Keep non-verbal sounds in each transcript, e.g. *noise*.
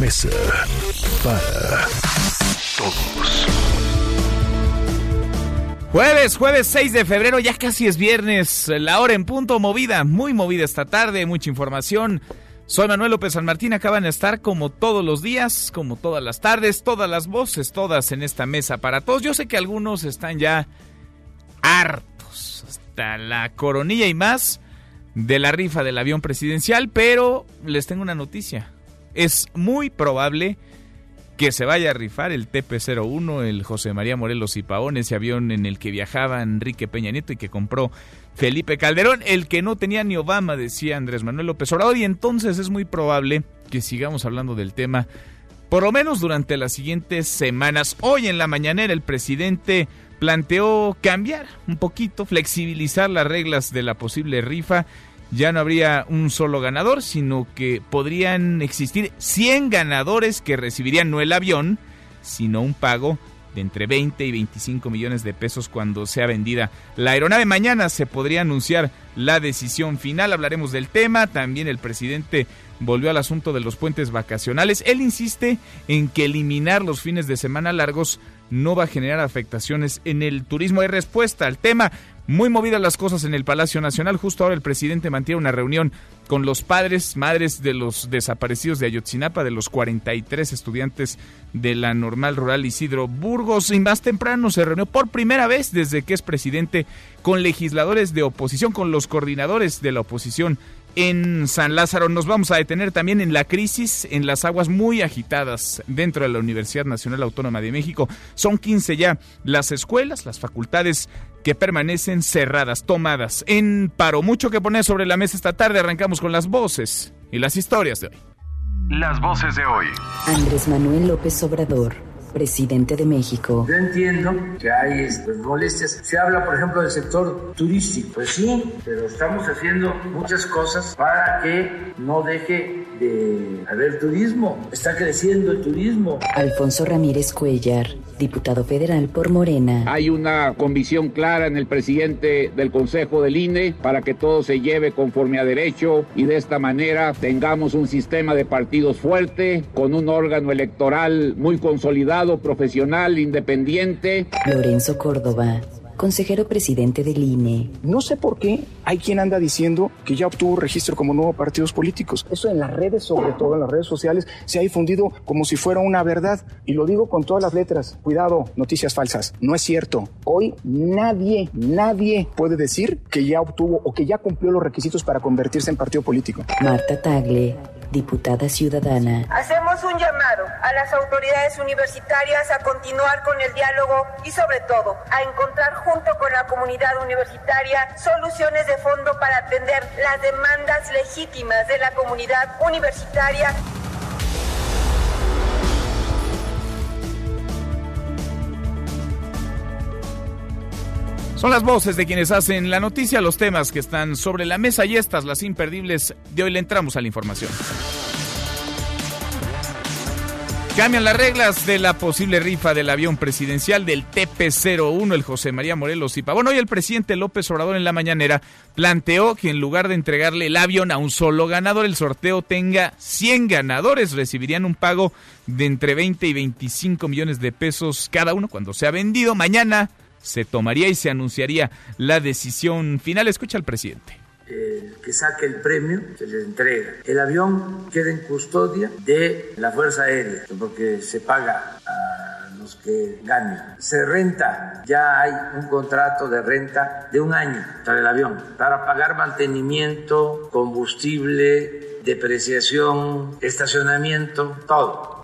Mesa para Todos. Jueves, jueves 6 de febrero, ya casi es viernes, la hora en punto, movida, muy movida esta tarde, mucha información. Soy Manuel López San Martín, acaban de estar como todos los días, como todas las tardes, todas las voces, todas en esta mesa para todos. Yo sé que algunos están ya hartos, hasta la coronilla y más de la rifa del avión presidencial, pero les tengo una noticia. Es muy probable que se vaya a rifar el TP-01, el José María Morelos y Paón, ese avión en el que viajaba Enrique Peña Nieto y que compró Felipe Calderón, el que no tenía ni Obama, decía Andrés Manuel López Obrador, y entonces es muy probable que sigamos hablando del tema, por lo menos durante las siguientes semanas. Hoy en la mañanera el presidente planteó cambiar un poquito, flexibilizar las reglas de la posible rifa ya no habría un solo ganador, sino que podrían existir 100 ganadores que recibirían no el avión, sino un pago de entre 20 y 25 millones de pesos cuando sea vendida la aeronave. Mañana se podría anunciar la decisión final, hablaremos del tema, también el presidente volvió al asunto de los puentes vacacionales. Él insiste en que eliminar los fines de semana largos no va a generar afectaciones en el turismo. Hay respuesta al tema. Muy movidas las cosas en el Palacio Nacional. Justo ahora el presidente mantiene una reunión con los padres, madres de los desaparecidos de Ayotzinapa, de los 43 estudiantes de la normal rural Isidro Burgos. Y más temprano se reunió por primera vez desde que es presidente con legisladores de oposición, con los coordinadores de la oposición en San Lázaro. Nos vamos a detener también en la crisis, en las aguas muy agitadas dentro de la Universidad Nacional Autónoma de México. Son 15 ya las escuelas, las facultades que permanecen cerradas, tomadas en paro. Mucho que poner sobre la mesa esta tarde. Arrancamos con las voces y las historias de hoy. Las voces de hoy. Andrés Manuel López Obrador, presidente de México. Yo entiendo que hay este, molestias. Se habla, por ejemplo, del sector turístico. Pues sí, pero estamos haciendo muchas cosas para que no deje de haber turismo. Está creciendo el turismo. Alfonso Ramírez Cuellar, diputado federal por Morena. Hay una convicción clara en el presidente del Consejo del INE para que todo se lleve conforme a derecho y de esta manera tengamos un sistema de partidos fuerte, con un órgano electoral muy consolidado, profesional, independiente. Lorenzo Córdoba, consejero presidente del INE. No sé por qué hay quien anda diciendo que ya obtuvo registro como nuevo partidos políticos. Eso en las redes, sobre todo en las redes sociales, se ha difundido como si fuera una verdad. Y lo digo con todas las letras. Cuidado, noticias falsas. No es cierto. Hoy nadie, nadie puede decir que ya obtuvo o que ya cumplió los requisitos para convertirse en partido político. Marta Tagle, diputada ciudadana. Hacemos un llamado a las autoridades universitarias a continuar con el diálogo y sobre todo a encontrar junto con la comunidad universitaria soluciones de fondo para atender las demandas legítimas de la comunidad universitaria. Son las voces de quienes hacen la noticia, los temas que están sobre la mesa y estas, las imperdibles. De hoy le entramos a la información. Cambian las reglas de la posible rifa del avión presidencial del TP-01, el José María Morelos y Pavón. Hoy el presidente López Obrador en la mañanera planteó que en lugar de entregarle el avión a un solo ganador, el sorteo tenga 100 ganadores. Recibirían un pago de entre 20 y 25 millones de pesos cada uno cuando sea vendido. Mañana se tomaría y se anunciaría la decisión final. Escucha al presidente. El que saque el premio se le entrega. El avión queda en custodia de la Fuerza Aérea, porque se paga a los que ganen. Se renta, ya hay un contrato de renta de un año para el avión, para pagar mantenimiento, combustible, depreciación, estacionamiento, todo.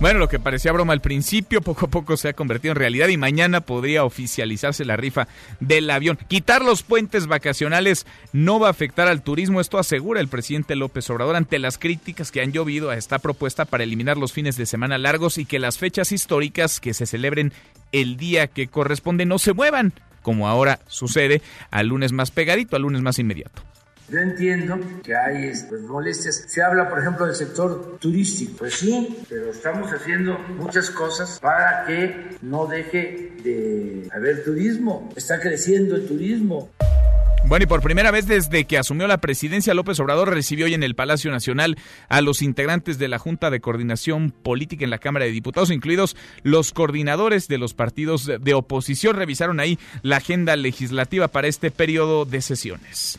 Bueno, lo que parecía broma al principio, *laughs* poco a poco se ha convertido en realidad y mañana podría oficializarse la rifa del avión. Quitar los puentes vacacionales no va a afectar al turismo, esto asegura el presidente López Obrador ante las críticas que han llovido a esta propuesta para eliminar los fines de semana largos y que las fechas históricas que se celebren el día que corresponde no se muevan, como ahora sucede al lunes más pegadito, al lunes más inmediato. Yo entiendo que hay pues, molestias. Se habla, por ejemplo, del sector turístico. Pues sí, pero estamos haciendo muchas cosas para que no deje de haber turismo. Está creciendo el turismo. Bueno, y por primera vez desde que asumió la presidencia, López Obrador recibió hoy en el Palacio Nacional a los integrantes de la Junta de Coordinación Política en la Cámara de Diputados, incluidos los coordinadores de los partidos de oposición. Revisaron ahí la agenda legislativa para este periodo de sesiones.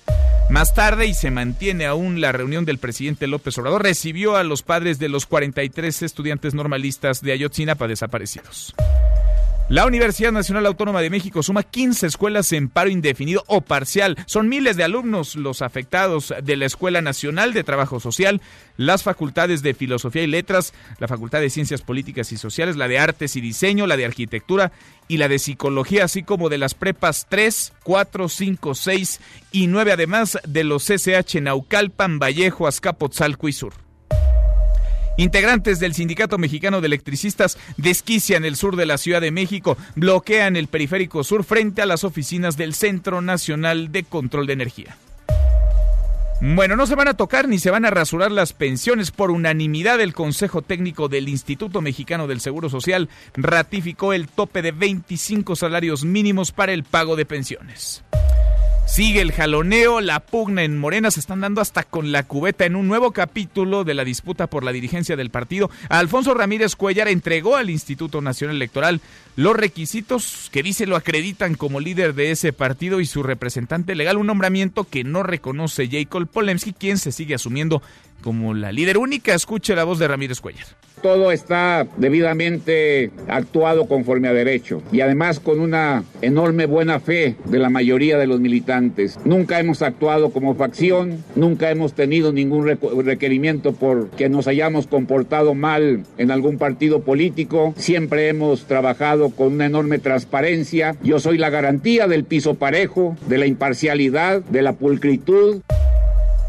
Más tarde, y se mantiene aún la reunión del presidente López Obrador, recibió a los padres de los 43 estudiantes normalistas de Ayotzinapa desaparecidos. La Universidad Nacional Autónoma de México suma 15 escuelas en paro indefinido o parcial. Son miles de alumnos los afectados de la Escuela Nacional de Trabajo Social, las facultades de Filosofía y Letras, la Facultad de Ciencias Políticas y Sociales, la de Artes y Diseño, la de Arquitectura y la de Psicología, así como de las prepas 3, 4, 5, 6 y 9, además de los CCH Naucalpan, Vallejo, Azcapotzalco y Sur. Integrantes del Sindicato Mexicano de Electricistas desquician el sur de la Ciudad de México, bloquean el periférico sur frente a las oficinas del Centro Nacional de Control de Energía. Bueno, no se van a tocar ni se van a rasurar las pensiones. Por unanimidad, el Consejo Técnico del Instituto Mexicano del Seguro Social ratificó el tope de 25 salarios mínimos para el pago de pensiones. Sigue el jaloneo, la pugna en Morena se están dando hasta con la cubeta en un nuevo capítulo de la disputa por la dirigencia del partido. Alfonso Ramírez Cuellar entregó al Instituto Nacional Electoral los requisitos que dice lo acreditan como líder de ese partido y su representante legal, un nombramiento que no reconoce Jacob Polemski, quien se sigue asumiendo como la líder única. Escuche la voz de Ramírez Cuellar todo está debidamente actuado conforme a derecho y además con una enorme buena fe de la mayoría de los militantes. Nunca hemos actuado como facción, nunca hemos tenido ningún requerimiento por que nos hayamos comportado mal en algún partido político, siempre hemos trabajado con una enorme transparencia. Yo soy la garantía del piso parejo, de la imparcialidad, de la pulcritud.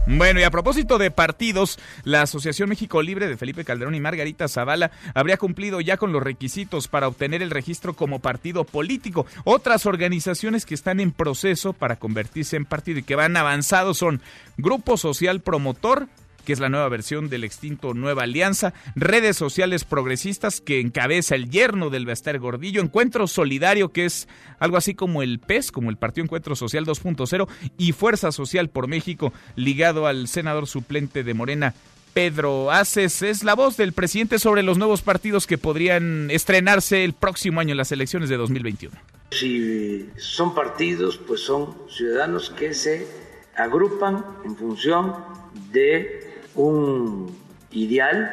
Bueno, y a propósito de partidos, la Asociación México Libre de Felipe Calderón y Margarita Zavala habría cumplido ya con los requisitos para obtener el registro como partido político. Otras organizaciones que están en proceso para convertirse en partido y que van avanzados son Grupo Social Promotor, que es la nueva versión del extinto Nueva Alianza, redes sociales progresistas que encabeza el yerno del Bester Gordillo, Encuentro Solidario, que es algo así como el PES, como el Partido Encuentro Social 2.0, y Fuerza Social por México, ligado al senador suplente de Morena, Pedro Aces es la voz del presidente sobre los nuevos partidos que podrían estrenarse el próximo año en las elecciones de 2021. Si son partidos, pues son ciudadanos que se agrupan en función de un ideal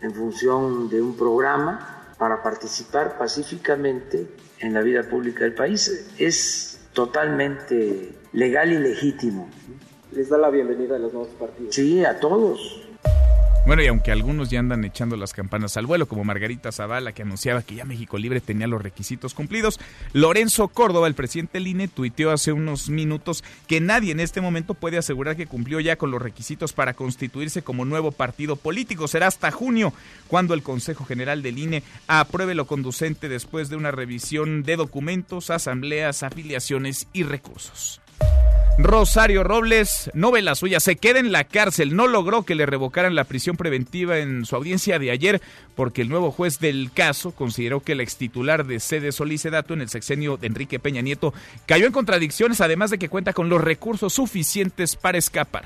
en función de un programa para participar pacíficamente en la vida pública del país. Es totalmente legal y legítimo. ¿Les da la bienvenida a los nuevos partidos? Sí, a todos. Bueno, y aunque algunos ya andan echando las campanas al vuelo, como Margarita Zavala, que anunciaba que ya México Libre tenía los requisitos cumplidos, Lorenzo Córdoba, el presidente del INE, tuiteó hace unos minutos que nadie en este momento puede asegurar que cumplió ya con los requisitos para constituirse como nuevo partido político. Será hasta junio cuando el Consejo General del INE apruebe lo conducente después de una revisión de documentos, asambleas, afiliaciones y recursos. Rosario Robles no ve la suya, se queda en la cárcel, no logró que le revocaran la prisión preventiva en su audiencia de ayer porque el nuevo juez del caso consideró que el extitular de sede Solicedato en el sexenio de Enrique Peña Nieto cayó en contradicciones además de que cuenta con los recursos suficientes para escapar.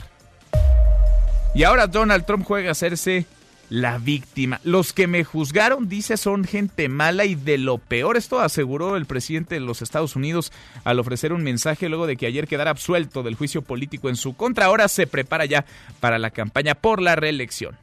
Y ahora Donald Trump juega a hacerse la víctima. Los que me juzgaron, dice, son gente mala y de lo peor. Esto aseguró el presidente de los Estados Unidos al ofrecer un mensaje luego de que ayer quedara absuelto del juicio político en su contra. Ahora se prepara ya para la campaña por la reelección.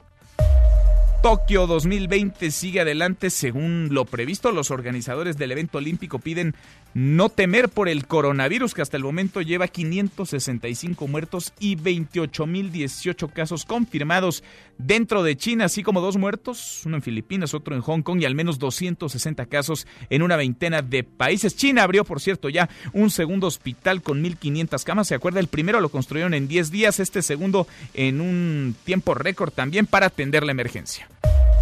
Tokio 2020 sigue adelante según lo previsto. Los organizadores del evento olímpico piden no temer por el coronavirus que hasta el momento lleva 565 muertos y 28.018 casos confirmados dentro de China, así como dos muertos, uno en Filipinas, otro en Hong Kong y al menos 260 casos en una veintena de países. China abrió, por cierto, ya un segundo hospital con 1.500 camas. ¿Se acuerda? El primero lo construyeron en 10 días, este segundo en un tiempo récord también para atender la emergencia.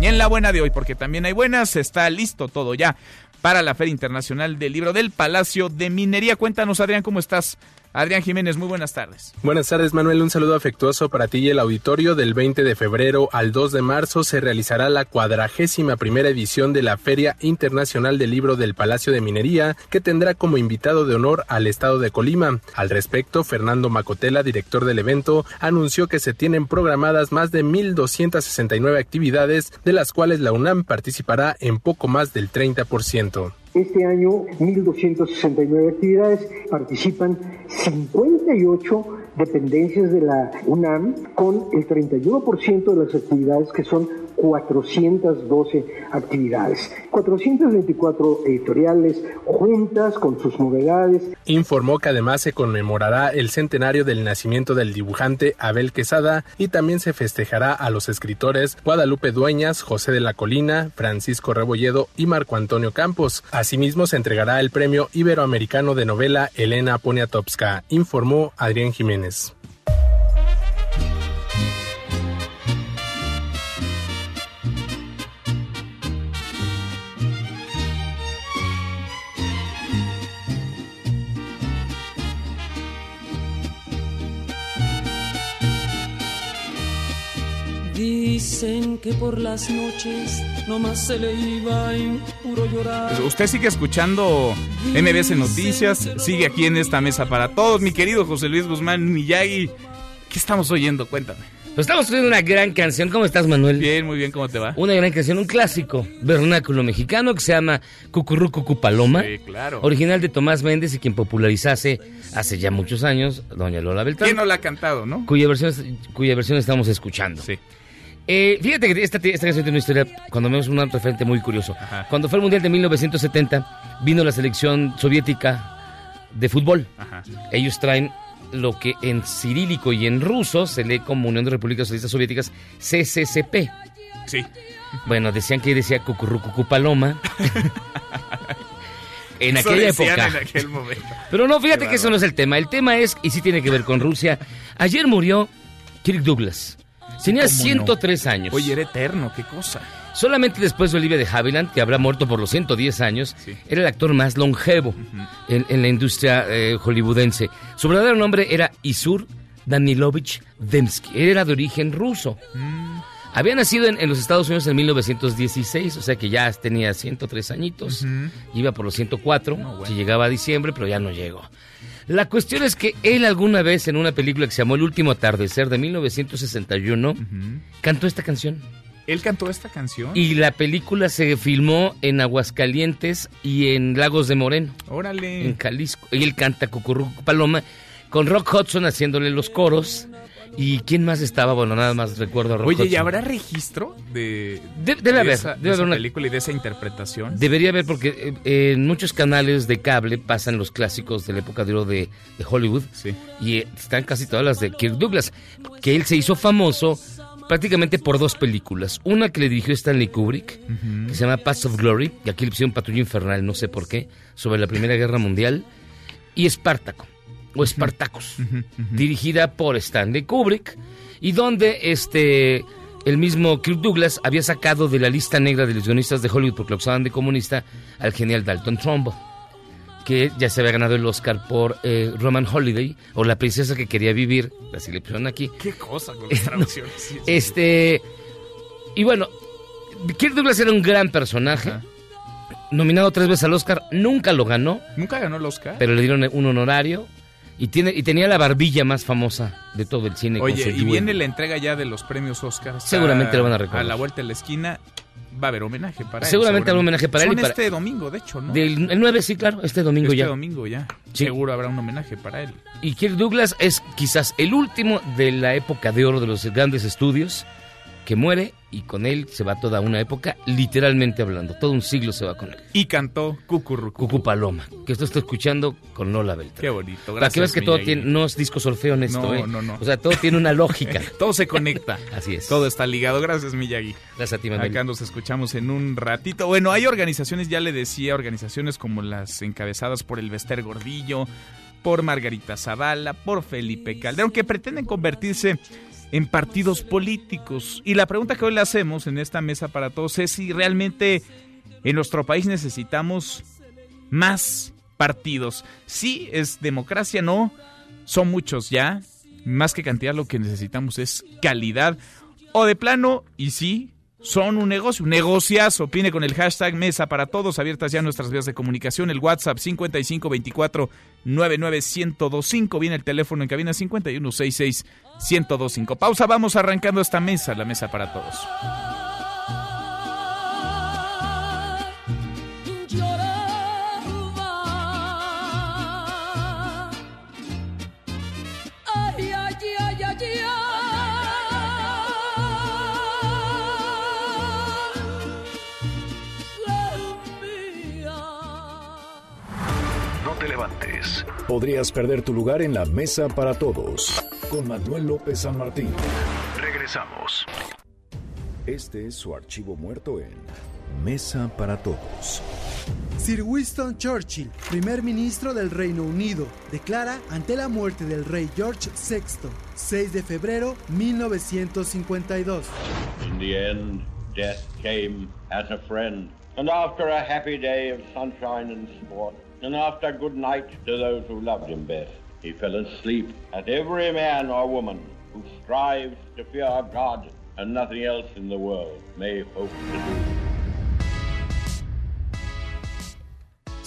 Y en la buena de hoy, porque también hay buenas, está listo todo ya para la Feria Internacional del Libro del Palacio de Minería. Cuéntanos, Adrián, ¿cómo estás? Adrián Jiménez, muy buenas tardes. Buenas tardes, Manuel. Un saludo afectuoso para ti y el auditorio. Del 20 de febrero al 2 de marzo se realizará la cuadragésima primera edición de la Feria Internacional del Libro del Palacio de Minería, que tendrá como invitado de honor al estado de Colima. Al respecto, Fernando Macotela, director del evento, anunció que se tienen programadas más de 1.269 actividades, de las cuales la UNAM participará en poco más del 30%. Este año 1.269 actividades, participan 58 dependencias de la UNAM con el 31% de las actividades que son 412 actividades, 424 editoriales juntas con sus novedades. Informó que además se conmemorará el centenario del nacimiento del dibujante Abel Quesada y también se festejará a los escritores Guadalupe Dueñas, José de la Colina, Francisco Rebolledo y Marco Antonio Campos. Asimismo se entregará el premio iberoamericano de novela Elena Poniatowska, informó Adrián Jiménez. Dicen que por las noches nomás se le iba en puro llorar. Pues usted sigue escuchando MBS Noticias, sigue aquí en esta mesa para todos. Mi querido José Luis Guzmán Miyagi, ¿qué estamos oyendo? Cuéntame. Pues estamos oyendo una gran canción. ¿Cómo estás, Manuel? Bien, muy bien, ¿cómo te va? Una gran canción, un clásico vernáculo mexicano que se llama Cucurrucucu Paloma. Sí, claro. Original de Tomás Méndez y quien popularizase hace ya muchos años, doña Lola Beltrán. ¿Quién no la ha cantado, no? Cuya versión, cuya versión estamos escuchando. Sí. Eh, fíjate que esta, esta canción tiene una historia, cuando vemos un referente muy curioso. Ajá. Cuando fue el Mundial de 1970, vino la selección soviética de fútbol. Ajá. Ellos traen lo que en cirílico y en ruso se lee como Unión de Repúblicas Socialistas Soviéticas, CCCP. Sí. Bueno, decían que decía Cucurrucucu Paloma. *laughs* en Eso aquella época. en aquel momento. Pero no, fíjate Qué que eso no es el tema. El tema es, y sí tiene que ver con Rusia. Ayer murió Kirk Douglas. Tenía ¿Cómo no? 103 años. Oye, era eterno, qué cosa. Solamente después de Olivia de Havilland, que habrá muerto por los 110 años, Sí. era el actor más longevo en, en la industria eh, hollywoodense. Su verdadero nombre era Isur Danilovich Dembski. Era de origen ruso. Mm. Había nacido en, en los Estados Unidos en 1916, o sea que ya tenía 103 añitos. Iba por los 104, No, bueno. si llegaba a diciembre, pero ya no llegó. La cuestión es que él alguna vez en una película que se llamó El último atardecer de 1961 cantó esta canción. Él cantó esta canción. Y la película se filmó en Aguascalientes y en Lagos de Moreno, Órale. en Jalisco. Y él canta Cucurruco Paloma con Rock Hudson haciéndole los coros. ¿Y quién más estaba? Bueno, nada más recuerdo a Rock Oye, ¿y Hudson. habrá registro de, De- debe de haber, esa, debe de haber una- película y de esa interpretación? Debería haber porque eh, eh, en muchos canales de cable pasan los clásicos de la época de oro de, de Hollywood. Sí. Y eh, están casi todas las de Kirk Douglas, que él se hizo famoso prácticamente por dos películas. Una que le dirigió Stanley Kubrick, que se llama Paths of Glory, y aquí le pusieron Patrulla Infernal, no sé por qué, sobre la Primera Guerra Mundial, y Espartaco, o Espartacus, dirigida por Stanley Kubrick, y donde este el mismo Kirk Douglas había sacado de la lista negra de los guionistas de Hollywood porque lo acusaban de comunista al genial Dalton Trumbo que ya se había ganado el Oscar por eh, Roman Holiday o La princesa que quería vivir, así le pusieron aquí. Qué cosa con *laughs* las traducciones. Este y bueno, Kirk Douglas era un gran personaje, nominado tres veces al Oscar, nunca lo ganó, Nunca ganó el Oscar. pero le dieron un honorario y tiene y tenía la barbilla más famosa de todo el cine. con Oye, su y duelo. viene la entrega ya de los premios Oscar. Seguramente lo van a recordar. A la vuelta de la esquina va a haber homenaje para él. Seguramente habrá homenaje para él y para- este domingo, de hecho, ¿no? Del el 9, sí, claro, este domingo este ya. domingo ya. Sí. Seguro habrá un homenaje para él. Y Kirk Douglas es quizás el último de la época de oro de los grandes estudios que muere y con él se va toda una época, literalmente hablando. Todo un siglo se va con él. Y cantó Cucurru. Cucu Paloma, que esto está escuchando con Lola Beltrán. Qué bonito, Para gracias. que veas que todo tiene, no es disco solfeo esto, No, ¿eh? no, no. O sea, todo tiene una lógica. *laughs* Todo se conecta. *laughs* Así es. Todo está ligado. Gracias, Miyagi. Gracias a ti, Manuel. Acá nos escuchamos en un ratito. Bueno, hay organizaciones, ya le decía, organizaciones como las encabezadas por el Bester Gordillo, por Margarita Zavala, por Felipe Calderón, que pretenden convertirse en partidos políticos. Y la pregunta que hoy le hacemos en esta mesa para todos es si realmente en nuestro país necesitamos más partidos. Sí, es democracia, no. Son muchos ya. Más que cantidad, lo que necesitamos es calidad. O de plano, y sí, son un negocio, un negociazo. Opine con el hashtag Mesa para Todos, abiertas ya nuestras vías de comunicación, el WhatsApp 5524 99125, viene el teléfono en cabina 5166 1025. Pausa, vamos arrancando esta mesa, la Mesa para Todos. Te levantes. Podrías perder tu lugar en la mesa para todos. Con Manuel López San Martín. Regresamos. Este es su archivo muerto en Mesa para Todos. Sir Winston Churchill, primer ministro del Reino Unido, declara ante la muerte del rey George VI, 6 de febrero 1952. In the end, death came as a friend. And after a happy day of sunshine and sport, and after good night to those who loved him best, he fell asleep. And every man or woman who strives to fear God and nothing else in the world may hope to do.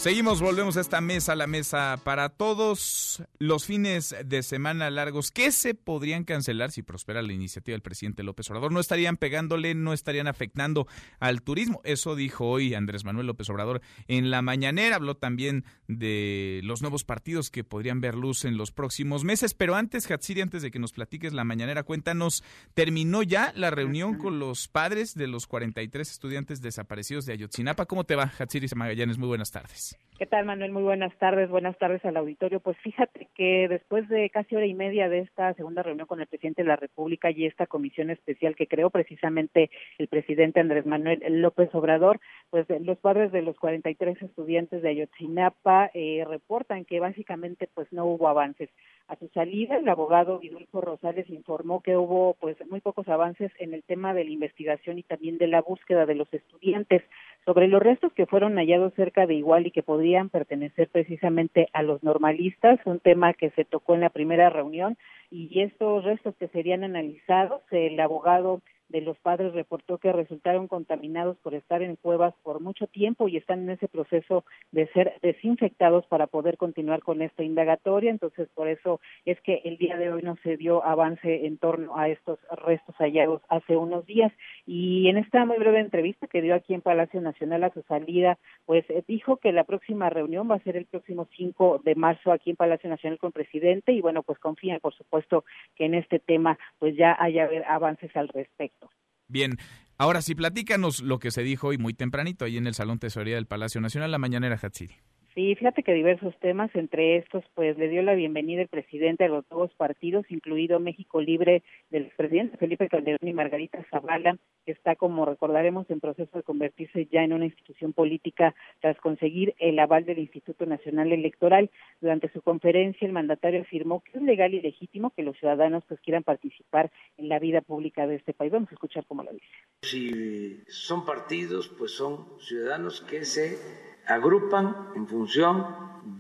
Seguimos, volvemos a esta mesa, la mesa para todos. Los fines de semana largos, ¿qué se podrían cancelar si prospera la iniciativa del presidente López Obrador? No estarían pegándole, no estarían afectando al turismo. Eso dijo hoy Andrés Manuel López Obrador en la mañanera. Habló también de los nuevos partidos que podrían ver luz en los próximos meses. Pero antes, Hatsiri, antes de que nos platiques la mañanera, cuéntanos, ¿terminó ya la reunión con los padres de los 43 estudiantes desaparecidos de Ayotzinapa? ¿Cómo te va, Hatsiri Magallanes? Muy buenas tardes. ¿Qué tal, Manuel? Muy buenas tardes. Buenas tardes al auditorio. Pues fíjate que después de casi hora y media de esta segunda reunión con el presidente de la República y esta comisión especial que creó precisamente el presidente Andrés Manuel López Obrador, pues los padres de los 43 estudiantes de Ayotzinapa eh, reportan que básicamente pues no hubo avances. A su salida, el abogado Vidulfo Rosales informó que hubo pues muy pocos avances en el tema de la investigación y también de la búsqueda de los estudiantes sobre los restos que fueron hallados cerca de Igual y que podrían pertenecer precisamente a los normalistas, un tema que se tocó en la primera reunión y estos restos que serían analizados, el abogado de los padres reportó que resultaron contaminados por estar en cuevas por mucho tiempo y están en ese proceso de ser desinfectados para poder continuar con esta indagatoria. Entonces, por eso es que el día de hoy no se dio avance en torno a estos restos hallados hace unos días. Y en esta muy breve entrevista que dio aquí en Palacio Nacional a su salida, pues eh, dijo que la próxima reunión va a ser el próximo 5 de marzo aquí en Palacio Nacional con el presidente y bueno, pues confía, por supuesto, que en este tema pues ya haya avances al respecto. Bien, ahora sí, platícanos lo que se dijo hoy muy tempranito ahí en el Salón Tesorería del Palacio Nacional, la mañanera Hatsiri. Sí, fíjate que diversos temas, entre estos, pues le dio la bienvenida el presidente a los nuevos partidos, incluido México Libre del presidente Felipe Calderón y Margarita Zavala, que está, como recordaremos, en proceso de convertirse ya en una institución política tras conseguir el aval del Instituto Nacional Electoral. Durante su conferencia, el mandatario afirmó que es legal y legítimo que los ciudadanos pues quieran participar en la vida pública de este país. Vamos a escuchar cómo lo dice. Si son partidos, pues son ciudadanos que se agrupan en función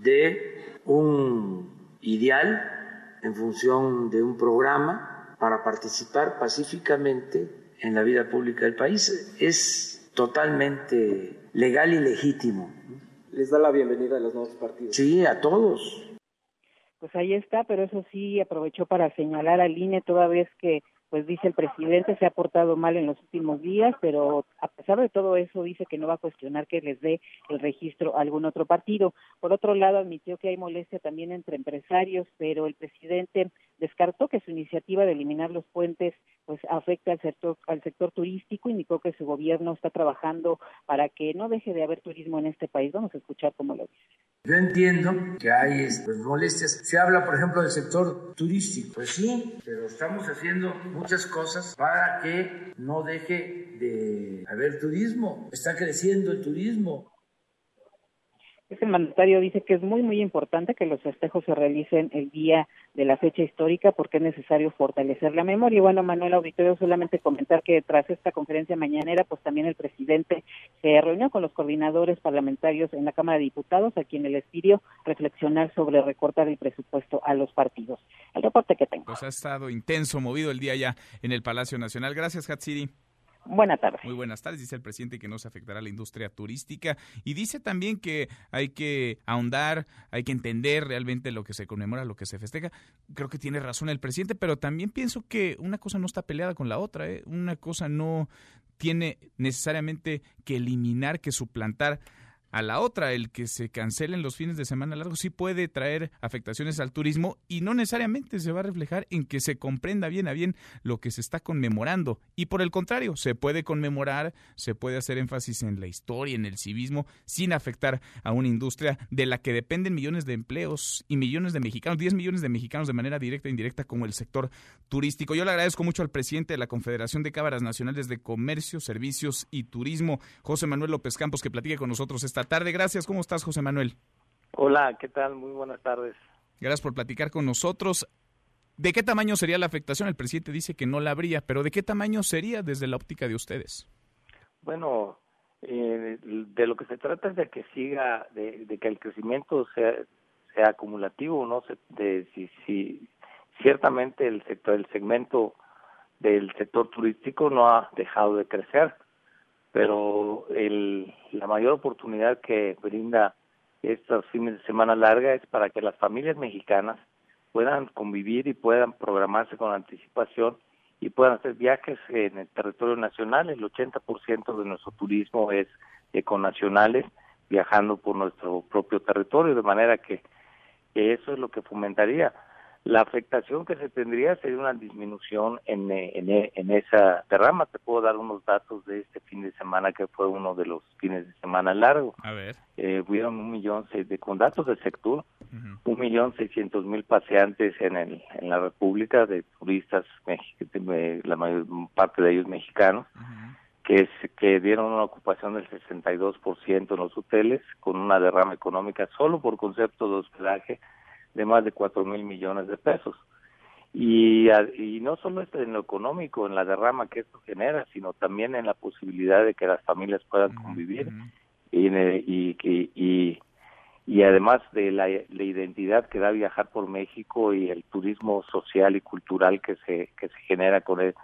de un ideal, en función de un programa para participar pacíficamente en la vida pública del país. Es totalmente legal y legítimo. Les da la bienvenida a los nuevos partidos. Sí, a todos. Pues ahí está, pero eso sí aprovechó para señalar al INE toda vez que pues dice el presidente se ha portado mal en los últimos días, pero a pesar de todo eso dice que no va a cuestionar que les dé el registro a algún otro partido. Por otro lado, admitió que hay molestia también entre empresarios, pero el presidente descartó que su iniciativa de eliminar los puentes pues afecte al sector al sector turístico, indicó que su gobierno está trabajando para que no deje de haber turismo en este país. Vamos a escuchar cómo lo dice. Yo entiendo que hay pues, molestias. Se habla, por ejemplo, del sector turístico. Pues sí, pero estamos haciendo muchas cosas para que no deje de haber turismo. Está creciendo el turismo. Este mandatario dice que es muy, muy importante que los festejos se realicen el día de la fecha histórica porque es necesario fortalecer la memoria. Y bueno, Manuel Auditorio, solamente comentar que tras esta conferencia mañanera, pues también el presidente se reunió con los coordinadores parlamentarios en la Cámara de Diputados, a quienes les pidió reflexionar sobre recortar el presupuesto a los partidos. El reporte que tengo. Pues ha estado intenso, movido el día ya en el Palacio Nacional. Gracias, Hatsiri. Buenas tardes. Muy buenas tardes. Dice el presidente que no se afectará a la industria turística y dice también que hay que ahondar, hay que entender realmente lo que se conmemora, lo que se festeja. Creo que tiene razón el presidente, pero también pienso que una cosa no está peleada con la otra. ¿eh? Una cosa no tiene necesariamente que eliminar, que suplantar a la otra. El que se cancelen los fines de semana largos sí puede traer afectaciones al turismo y no necesariamente se va a reflejar en que se comprenda bien a bien lo que se está conmemorando. Y por el contrario, se puede conmemorar, se puede hacer énfasis en la historia, en el civismo, sin afectar a una industria de la que dependen millones de empleos y millones de mexicanos, 10 millones de mexicanos de manera directa e indirecta como el sector turístico. Yo le agradezco mucho al presidente de la Confederación de Cámaras Nacionales de Comercio, Servicios y Turismo, José Manuel López Campos, que platique con nosotros esta tarde. Gracias. ¿Cómo estás, José Manuel? Hola, ¿qué tal? Muy buenas tardes. Gracias por platicar con nosotros. ¿De qué tamaño sería la afectación? El presidente dice que no la habría, pero ¿de qué tamaño sería desde la óptica de ustedes? Bueno, eh, de lo que se trata es de que siga, de, que el crecimiento sea, sea acumulativo, no de si, si ciertamente el sector, el segmento del sector turístico no ha dejado de crecer pero el, la mayor oportunidad que brinda estos fines de semana larga es para que las familias mexicanas puedan convivir y puedan programarse con anticipación y puedan hacer viajes en el territorio nacional. El 80% de nuestro turismo es econacionales, viajando por nuestro propio territorio, de manera que eso es lo que fomentaría la afectación que se tendría sería una disminución en, en, en, esa derrama. Te puedo dar unos datos de este fin de semana que fue uno de los fines de semana largo. A ver. Eh, hubieron un millón de, con datos del sector, un millón seiscientos mil paseantes en, el, en la República de turistas, la mayor parte de ellos mexicanos. que, que dieron una ocupación del 62% en los hoteles, con una derrama económica solo por concepto de hospedaje de más de cuatro mil millones de pesos. Y, y no solo es en lo económico, en la derrama que esto genera, sino también en la posibilidad de que las familias puedan convivir y, y, y, y, además de la, la, identidad que da viajar por México y el turismo social y cultural que se, que se genera con él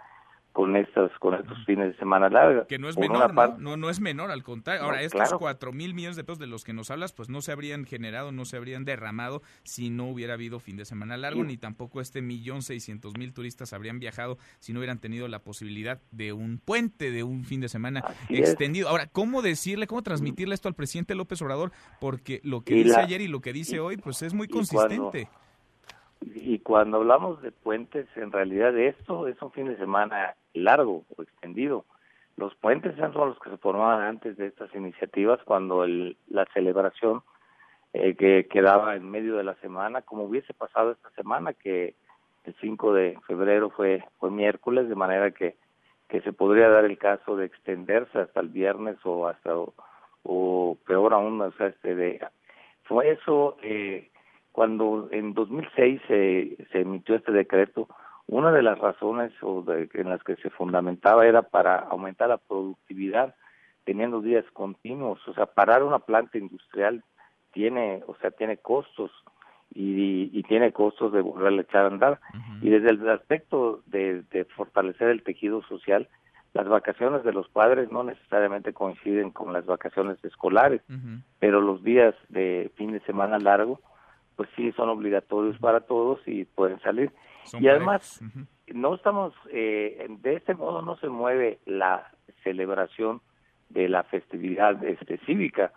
con estos con estos fines de semana larga. Que no es menor, ¿no? ¿no? es menor, al contrario. Ahora, estos cuatro mil millones de pesos de los que nos hablas, pues no se habrían generado, no se habrían derramado si no hubiera habido fin de semana largo, ni tampoco este millón seiscientos mil turistas habrían viajado si no hubieran tenido la posibilidad de un puente, de un fin de semana extendido. Ahora, ¿cómo decirle, cómo transmitirle esto al presidente López Obrador? Porque lo que dice ayer y lo que dice hoy, pues es muy consistente. Y cuando hablamos de puentes, en realidad esto es un fin de semana largo o extendido. Los puentes son los que se formaban antes de estas iniciativas cuando el, la celebración eh, que quedaba en medio de la semana, como hubiese pasado esta semana, que el 5 de febrero fue, fue miércoles, de manera que, que se podría dar el caso de extenderse hasta el viernes o hasta, o, peor aún, o sea, este de, fue eso, eh, cuando en 2006 se, se emitió este decreto, una de las razones o de, en las que se fundamentaba era para aumentar la productividad teniendo días continuos, o sea, parar una planta industrial tiene, o sea, tiene costos y, y tiene costos de volver a echar a andar. Y desde el aspecto de, de fortalecer el tejido social, las vacaciones de los padres no necesariamente coinciden con las vacaciones escolares, pero los días de fin de semana largo, pues sí son obligatorios para todos y pueden salir. Y además, no estamos, eh, de este modo no se mueve la celebración de la festividad este, cívica,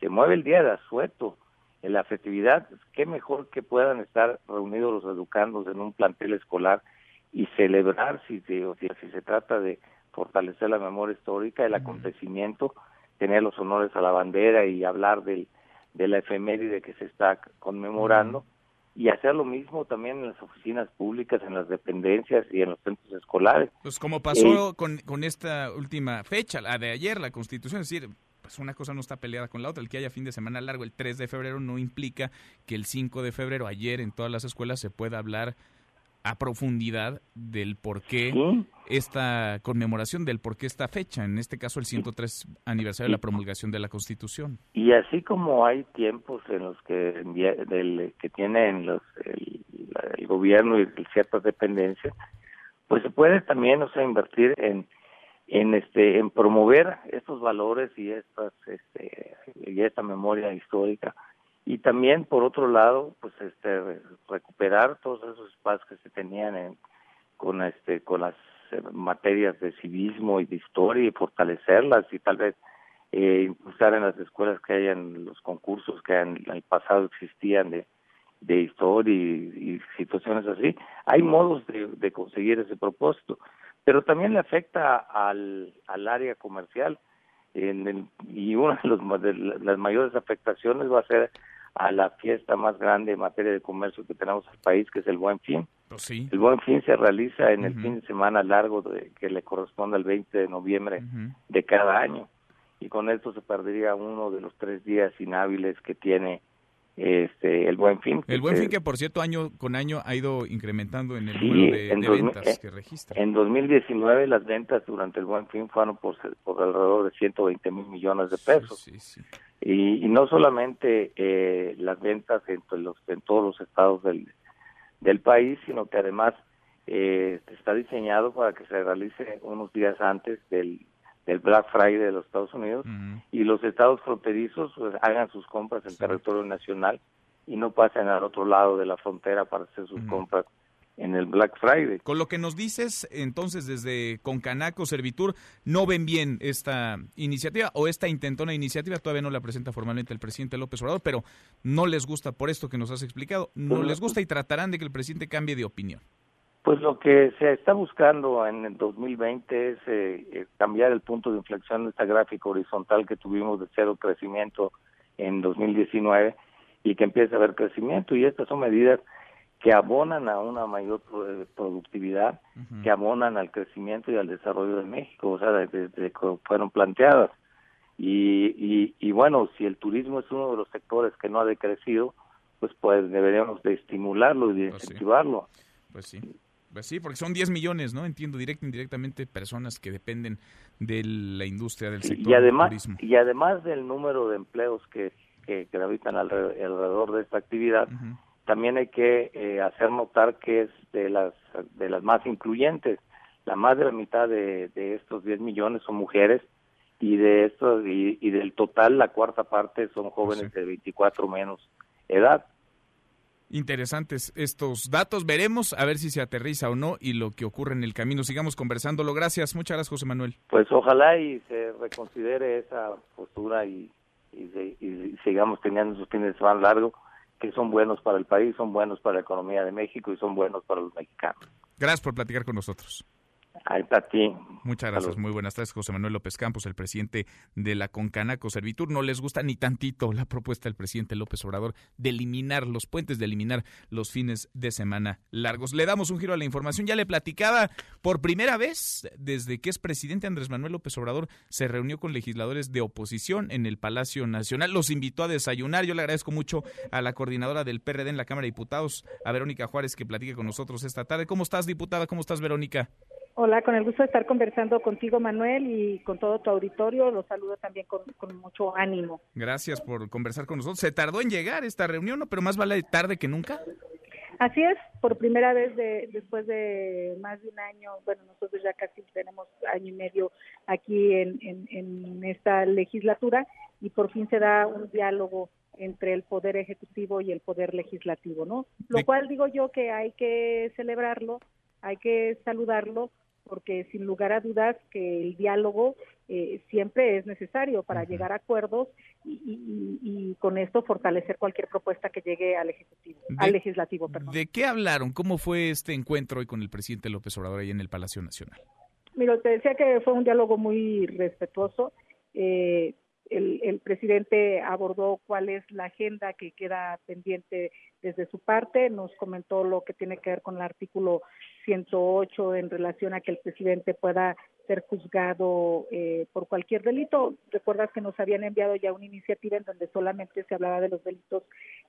se mueve el día de asueto. En la festividad, qué mejor que puedan estar reunidos los educandos en un plantel escolar y celebrar, si, se, si, si se trata de fortalecer la memoria histórica, el acontecimiento, tener los honores a la bandera y hablar del, de la efeméride que se está conmemorando y hacer lo mismo también en las oficinas públicas, en las dependencias y en los centros escolares. Pues como pasó con, con esta última fecha, la de ayer, la Constitución, es decir, pues una cosa no está peleada con la otra. El que haya fin de semana largo el 3 de febrero no implica que el 5 de febrero, ayer en todas las escuelas, se pueda hablar a profundidad del por qué esta conmemoración, del por qué esta fecha, en este caso el 103 aniversario de la promulgación de la Constitución. Y así como hay tiempos en los que, del, que tienen los, el, gobierno y ciertas dependencias, pues se puede también, o sea, invertir en en este en promover estos valores y estas este y esta memoria histórica y también por otro lado pues este recuperar todos esos espacios que se tenían en, con este con las eh, materias de civismo y de historia y fortalecerlas y tal vez eh, impulsar en las escuelas que hayan los concursos que en el pasado existían de, de historia y, situaciones así. Hay modos de, conseguir ese propósito, pero también le afecta al, al área comercial en el, y una de, los, de las mayores afectaciones va a ser a la fiesta más grande en materia de comercio que tenemos en el país, que es el Buen Fin. Pues el Buen Fin se realiza en el fin de semana largo de, que le corresponde al 20 de noviembre de cada año. Y con esto se perdería uno de los tres días inhábiles que tiene este el Buen Fin. El Buen Fin que, por cierto, año con año ha ido incrementando en el número de, ventas eh, que registra. En 2019 las ventas durante el Buen Fin fueron por, por alrededor de 120 mil millones de pesos. Sí, sí, y, no solamente eh, las ventas entre los, en todos los estados del, del país, sino que además eh, está diseñado para que se realice unos días antes del, del Black Friday de los Estados Unidos y los estados fronterizos pues, hagan sus compras en territorio nacional y no pasen al otro lado de la frontera para hacer sus compras en el Black Friday. Con lo que nos dices, entonces, desde Concanaco, Servitur, ¿no ven bien esta iniciativa o esta intentona iniciativa? Todavía no la presenta formalmente el presidente López Obrador, pero no les gusta por esto que nos has explicado. No pues les gusta y tratarán de que el presidente cambie de opinión. Pues lo que se está buscando en el 2020 es eh, eh, cambiar el punto de inflexión de esta gráfica horizontal que tuvimos de cero crecimiento en 2019 y que empiece a haber crecimiento. Y estas son medidas que abonan a una mayor productividad, que abonan al crecimiento y al desarrollo de México, o sea, desde que fueron planteadas. Y, y, bueno, si el turismo es uno de los sectores que no ha decrecido, pues pues deberíamos de estimularlo y de pues incentivarlo. Pues sí. Pues sí, porque son 10 millones, ¿no? Entiendo, directo e indirectamente, personas que dependen de la industria del sector y además, turismo. Y además del número de empleos que, que gravitan alrededor, de esta actividad, también hay que eh, hacer notar que es de las de las más incluyentes. La más de la mitad de, de estos 10 millones son mujeres y de estos y, del total la cuarta parte son jóvenes de 24 menos edad. Interesantes estos datos. Veremos a ver si se aterriza o no y lo que ocurre en el camino. Sigamos conversándolo. Gracias. Muchas gracias, José Manuel. Pues ojalá y se reconsidere esa postura y, y, sigamos teniendo esos fines de semana largos que son buenos para el país, son buenos para la economía de México y son buenos para los mexicanos. Gracias por platicar con nosotros. Ahí está ti. Muchas gracias. Muy buenas tardes, José Manuel López Campos, el presidente de la Concanaco Servitur. No les gusta ni tantito la propuesta del presidente López Obrador de eliminar los puentes, de eliminar los fines de semana largos. Le damos un giro a la información. Ya le platicaba por primera vez desde que es presidente Andrés Manuel López Obrador se reunió con legisladores de oposición en el Palacio Nacional. Los invitó a desayunar. Yo le agradezco mucho a la coordinadora del PRD en la Cámara de Diputados, a Verónica Juárez, que platique con nosotros esta tarde. ¿Cómo estás, diputada? ¿Cómo estás, Verónica? Hola, con el gusto de estar conversando contigo, Manuel, y con todo tu auditorio. Los saludo también con, mucho ánimo. Gracias por conversar con nosotros. Se tardó en llegar esta reunión, ¿no? pero más vale tarde que nunca. Así es, por primera vez de, después de más de un año, bueno, nosotros ya casi tenemos año y medio aquí en, en esta legislatura y por fin se da un diálogo entre el poder ejecutivo y el poder legislativo, ¿no? Lo cual digo yo que hay que celebrarlo hay que saludarlo porque sin lugar a dudas que el diálogo eh, siempre es necesario para llegar a acuerdos y, con esto fortalecer cualquier propuesta que llegue al ejecutivo, al legislativo. Perdón. ¿De qué hablaron? ¿Cómo fue este encuentro hoy con el presidente López Obrador ahí en el Palacio Nacional? Mira, te decía que fue un diálogo muy respetuoso. Eh, el, presidente abordó cuál es la agenda que queda pendiente desde su parte, nos comentó lo que tiene que ver con el artículo 108 en relación a que el presidente pueda ser juzgado eh, por cualquier delito. Recuerdas que nos habían enviado ya una iniciativa en donde solamente se hablaba de los delitos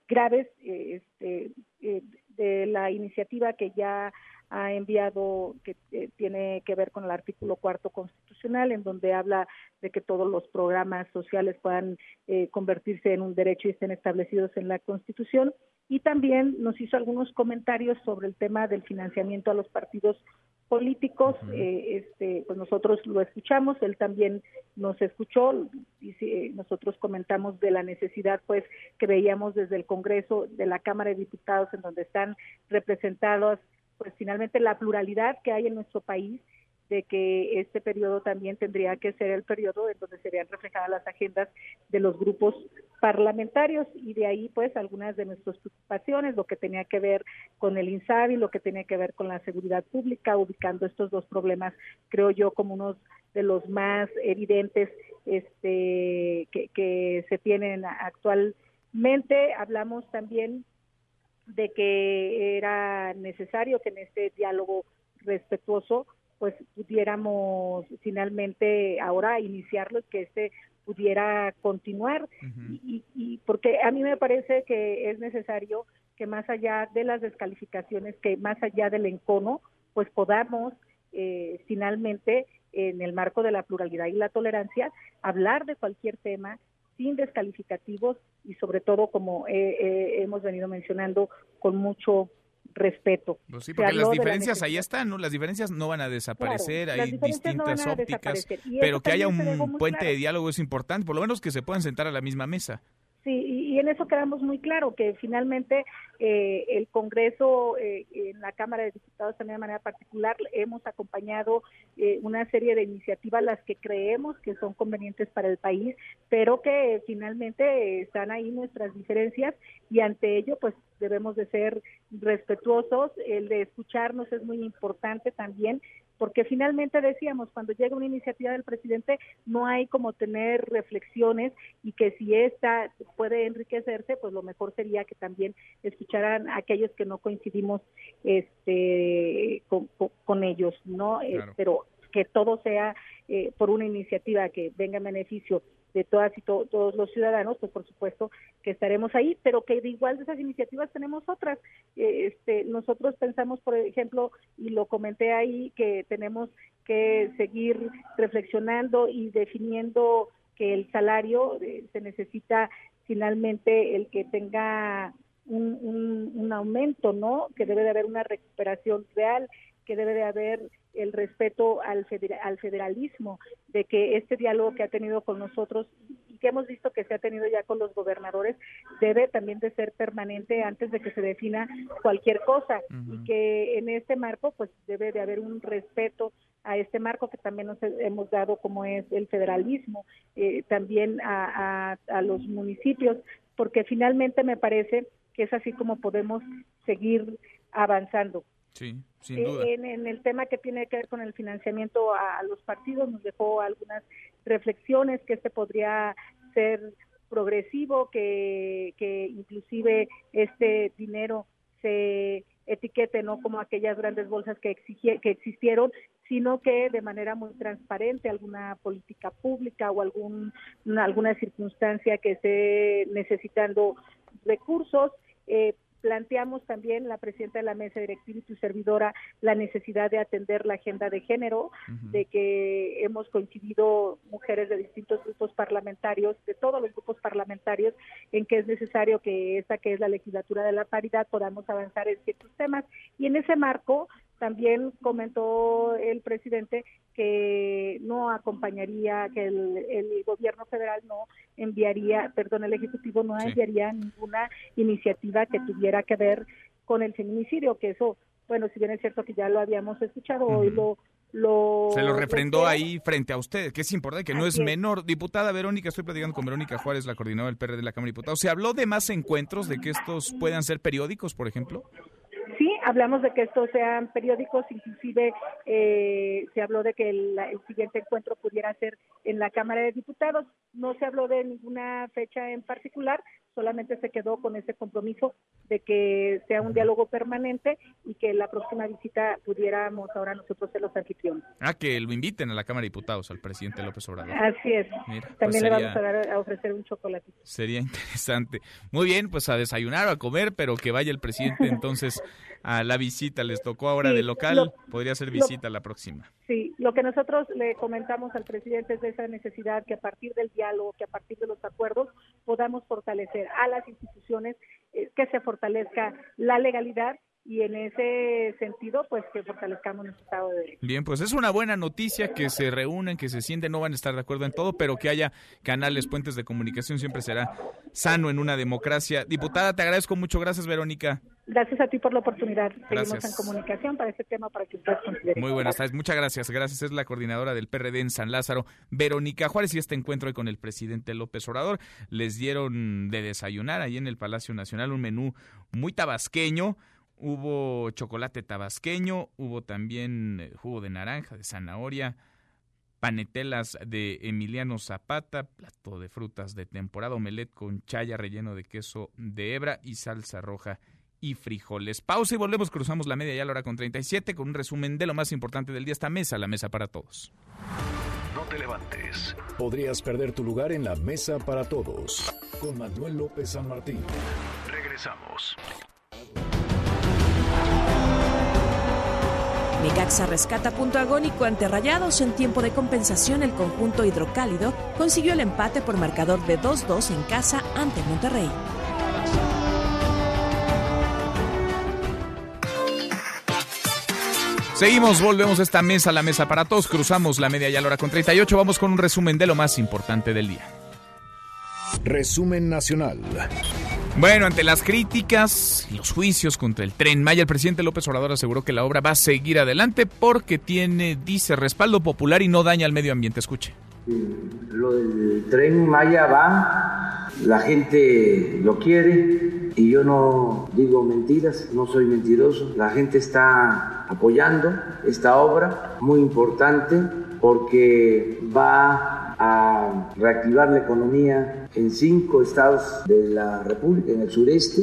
graves, eh, este, eh, de la iniciativa que ya ha enviado que eh, tiene que ver con el artículo cuarto constitucional, en donde habla de que todos los programas sociales puedan eh, convertirse en un derecho y estén establecidos en la Constitución. Y también nos hizo algunos comentarios sobre el tema del financiamiento a los partidos políticos, eh, este, pues nosotros lo escuchamos, él también nos escuchó y nosotros comentamos de la necesidad, pues, que veíamos desde el Congreso, de la Cámara de Diputados, en donde están representados pues finalmente la pluralidad que hay en nuestro país de que este periodo también tendría que ser el periodo en donde serían reflejadas las agendas de los grupos parlamentarios y de ahí pues algunas de nuestras preocupaciones, lo que tenía que ver con el INSABI, lo que tenía que ver con la seguridad pública, ubicando estos dos problemas, creo yo, como unos de los más evidentes este, que, que se tienen actualmente. Hablamos también de que era necesario que en este diálogo respetuoso pues pudiéramos finalmente ahora iniciarlo y que este pudiera continuar. Y, y, porque a mí me parece que es necesario que más allá de las descalificaciones que más allá del encono pues podamos eh, finalmente en el marco de la pluralidad y la tolerancia hablar de cualquier tema sin descalificativos y sobre todo, como hemos venido mencionando, con mucho respeto. Pues sí, porque las diferencias ahí están, ¿no? Las diferencias no van a desaparecer, hay distintas ópticas, pero que haya un puente de diálogo es importante, por lo menos que se puedan sentar a la misma mesa. Sí, y, en eso quedamos muy claro, que finalmente eh, el Congreso, eh, en la Cámara de Diputados también de manera particular, hemos acompañado eh, una serie de iniciativas, las que creemos que son convenientes para el país, pero que finalmente están ahí nuestras diferencias y ante ello pues debemos de ser respetuosos, el de escucharnos es muy importante también porque finalmente decíamos, cuando llega una iniciativa del presidente, no hay como tener reflexiones y que si esta puede enriquecerse, pues lo mejor sería que también escucharan a aquellos que no coincidimos este con, ellos, ¿no? Eh, pero que todo sea eh, por una iniciativa que venga en beneficio de todas y todos los ciudadanos, pues por supuesto que estaremos ahí, pero que de igual de esas iniciativas tenemos otras. Eh, este, nosotros pensamos, por ejemplo, y lo comenté ahí, que tenemos que seguir reflexionando y definiendo que el salario eh, se necesita finalmente el que tenga un, un, aumento, ¿no? Que debe de haber una recuperación real, que debe de haber el respeto al, al federalismo, de que este diálogo que ha tenido con nosotros y que hemos visto que se ha tenido ya con los gobernadores debe también de ser permanente antes de que se defina cualquier cosa y que en este marco pues debe de haber un respeto a este marco que también nos hemos dado como es el federalismo, eh, también a, a los municipios, porque finalmente me parece que es así como podemos seguir avanzando. Sí, sin duda. En, el tema que tiene que ver con el financiamiento a, los partidos, nos dejó algunas reflexiones que este podría ser progresivo, que, que inclusive este dinero se etiquete no como aquellas grandes bolsas que, que existieron, sino que de manera muy transparente alguna política pública o algún, alguna circunstancia que esté necesitando recursos. Eh, Planteamos también, la presidenta de la mesa directiva y su servidora, la necesidad de atender la agenda de género, de que hemos coincidido mujeres de distintos grupos parlamentarios, de todos los grupos parlamentarios, en que es necesario que esta que es la legislatura de la paridad podamos avanzar en ciertos temas. Y en ese marco, también comentó el presidente que no acompañaría, que el, gobierno federal no enviaría, perdón, el Ejecutivo no enviaría ninguna iniciativa que tuviera que ver con el feminicidio, que eso bueno, si bien es cierto que ya lo habíamos escuchado, hoy lo, lo... Se lo refrendó ahí frente a usted, que es importante, que no es, menor. Diputada Verónica, estoy platicando con Verónica Juárez, la coordinadora del PRD de la Cámara de Diputados. ¿Se habló de más encuentros, de que estos puedan ser periódicos, por ejemplo? Hablamos de que estos sean periódicos, inclusive eh, se habló de que el, el, siguiente encuentro pudiera ser en la Cámara de Diputados. No se habló de ninguna fecha en particular, solamente se quedó con ese compromiso de que sea un diálogo permanente y que la próxima visita pudiéramos ahora nosotros ser los anfitriones. Ah, que lo inviten a la Cámara de Diputados, al presidente López Obrador. Así es. Mira, pues También le vamos a, dar, a ofrecer un chocolate. Sería interesante. Muy bien, pues a desayunar o a comer, pero que vaya el presidente *laughs* entonces a la visita. Les tocó ahora Sí, de local, lo- podría ser lo- visita la próxima. Sí, lo que nosotros le comentamos al presidente es de esa necesidad que a partir del diálogo, que a partir de los acuerdos podamos fortalecer a las instituciones, eh, que se fortalezca la legalidad y en ese sentido, pues que fortalezcamos nuestro Estado de Derecho. Bien, pues es una buena noticia que se reúnen, que se sienten, no van a estar de acuerdo en todo, pero que haya canales, puentes de comunicación, siempre será sano en una democracia. Diputada, te agradezco mucho. Gracias, Verónica. Gracias a ti por la oportunidad. Seguimos Gracias. en comunicación para este tema, para que ustedes consideren. Muy buenas tardes, muchas gracias. Gracias, es la coordinadora del PRD en San Lázaro, Verónica Juárez, y este encuentro hoy con el presidente López Obrador. Les dieron de desayunar ahí en el Palacio Nacional un menú muy tabasqueño. Hubo chocolate tabasqueño, hubo también eh, jugo de naranja, de zanahoria, panetelas de Emiliano Zapata, plato de frutas de temporada, omelet con chaya relleno de queso de hebra y salsa roja y frijoles. Pausa y volvemos, cruzamos la media ya a la hora con 37 con un resumen de lo más importante del día esta mesa, la mesa para todos. No te levantes. Podrías perder tu lugar en la mesa para todos. Con Manuel López San Martín. Regresamos. Necaxa rescata punto agónico ante Rayados en tiempo de compensación. El conjunto hidrocálido consiguió el empate por marcador de 2-2 en casa ante Monterrey. Seguimos, volvemos a esta mesa, la mesa para todos, cruzamos la media ya a la hora con 38, vamos con un resumen de lo más importante del día. Resumen nacional. Bueno, ante las críticas y los juicios contra el tren Maya, el presidente López Obrador aseguró que la obra va a seguir adelante porque tiene, dice, respaldo popular y no daña al medio ambiente. Escuche. Lo del tren Maya va, la gente lo quiere y yo no digo mentiras, no soy mentiroso. La gente está apoyando esta obra muy importante porque va a reactivar la economía en cinco estados de la República, en el sureste.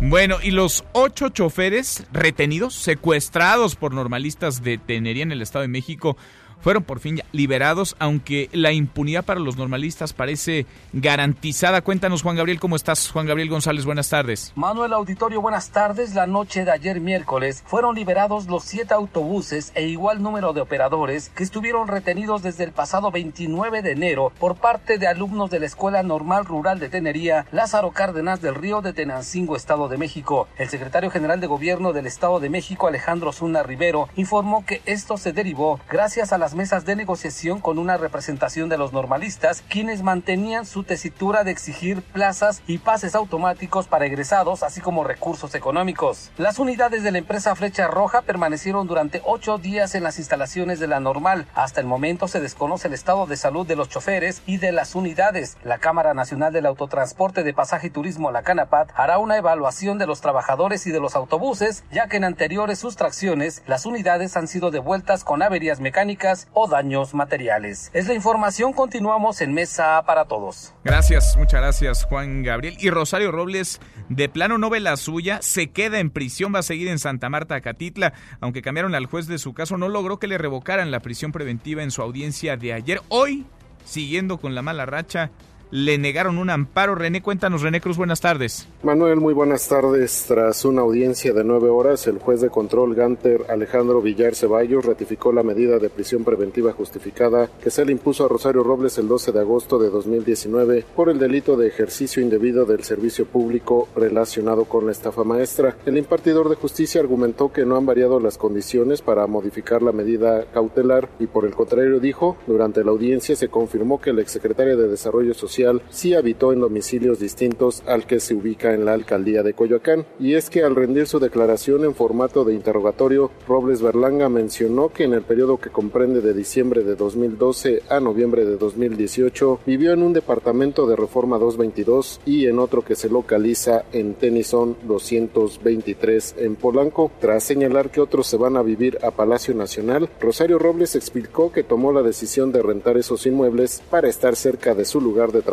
Bueno, y los ocho choferes retenidos, secuestrados por normalistas de Tenería en el Estado de México, fueron por fin liberados, aunque la impunidad para los normalistas parece garantizada. Cuéntanos, Juan Gabriel, ¿cómo estás? Juan Gabriel González, buenas tardes. Manuel Auditorio, buenas tardes. La noche de ayer miércoles fueron liberados los siete autobuses e igual número de operadores que estuvieron retenidos desde el pasado 29 de enero por parte de alumnos de la Escuela Normal Rural de Tenería, Lázaro Cárdenas del Río de Tenancingo, Estado de México. El secretario general de Gobierno del Estado de México, Alejandro Zuna Rivero, informó que esto se derivó gracias a las mesas de negociación con una representación de los normalistas, quienes mantenían su tesitura de exigir plazas y pases automáticos para egresados, así como recursos económicos. Las unidades de la empresa Flecha Roja permanecieron durante ocho días en las instalaciones de la normal. Hasta el momento se desconoce el estado de salud de los choferes y de las unidades. La Cámara Nacional del Autotransporte de Pasaje y Turismo, la CANAPAT, hará una evaluación de los trabajadores y de los autobuses, ya que en anteriores sustracciones las unidades han sido devueltas con averías mecánicas o daños materiales. Es la información, continuamos en Mesa para Todos. Gracias, muchas gracias, Juan Gabriel. Y Rosario Robles, de plano no ve la suya, se queda en prisión, va a seguir en Santa Marta, Catitla. Aunque cambiaron al juez de su caso, no logró que le revocaran la prisión preventiva en su audiencia de ayer. Hoy, siguiendo con la mala racha, le negaron un amparo. René, cuéntanos, René Cruz, buenas tardes. Manuel, muy buenas tardes. Tras una audiencia de nueve horas, el juez de control Ganter Alejandro Villar Ceballos ratificó la medida de prisión preventiva justificada que se le impuso a Rosario Robles el 12 de agosto de 2019 por el delito de ejercicio indebido del servicio público relacionado con la estafa maestra. El impartidor de justicia argumentó que no han variado las condiciones para modificar la medida cautelar y por el contrario dijo, durante la audiencia se confirmó que el exsecretario de Desarrollo Social Sí habitó en domicilios distintos al que se ubica en la alcaldía de Coyoacán. Y es que al rendir su declaración en formato de interrogatorio, Robles Berlanga mencionó que en el periodo que comprende de diciembre de 2012 a noviembre de 2018 vivió en un departamento de Reforma 222 y en otro que se localiza en Tennyson 223 en Polanco. Tras señalar que otros se van a vivir a Palacio Nacional, Rosario Robles explicó que tomó la decisión de rentar esos inmuebles para estar cerca de su lugar de trabajo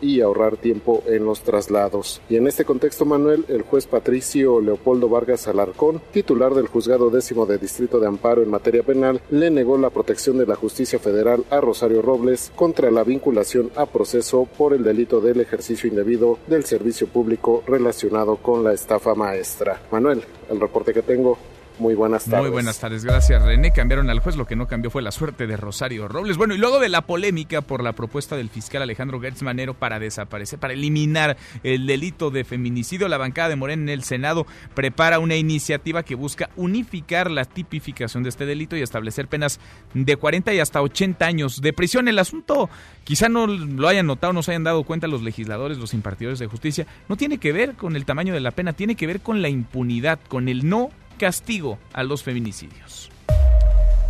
y ahorrar tiempo en los traslados. Y en este contexto, Manuel, el juez Patricio Leopoldo Vargas Alarcón, titular del juzgado décimo de Distrito de Amparo en materia penal, le negó la protección de la justicia federal a Rosario Robles contra la vinculación a proceso por el delito del ejercicio indebido del servicio público relacionado con la estafa maestra. Manuel, el reporte que tengo. Muy buenas tardes. Muy buenas tardes, gracias René. Cambiaron al juez, lo que no cambió fue la suerte de Rosario Robles. Bueno, y luego de la polémica por la propuesta del fiscal Alejandro Gertz Manero para desaparecer, para eliminar el delito de feminicidio, la bancada de Morena en el Senado prepara una iniciativa que busca unificar la tipificación de este delito y establecer penas de 40 y hasta 80 años de prisión. El asunto, quizá no lo hayan notado, no se hayan dado cuenta los legisladores, los impartidores de justicia, no tiene que ver con el tamaño de la pena, tiene que ver con la impunidad, con el no castigo a los feminicidios.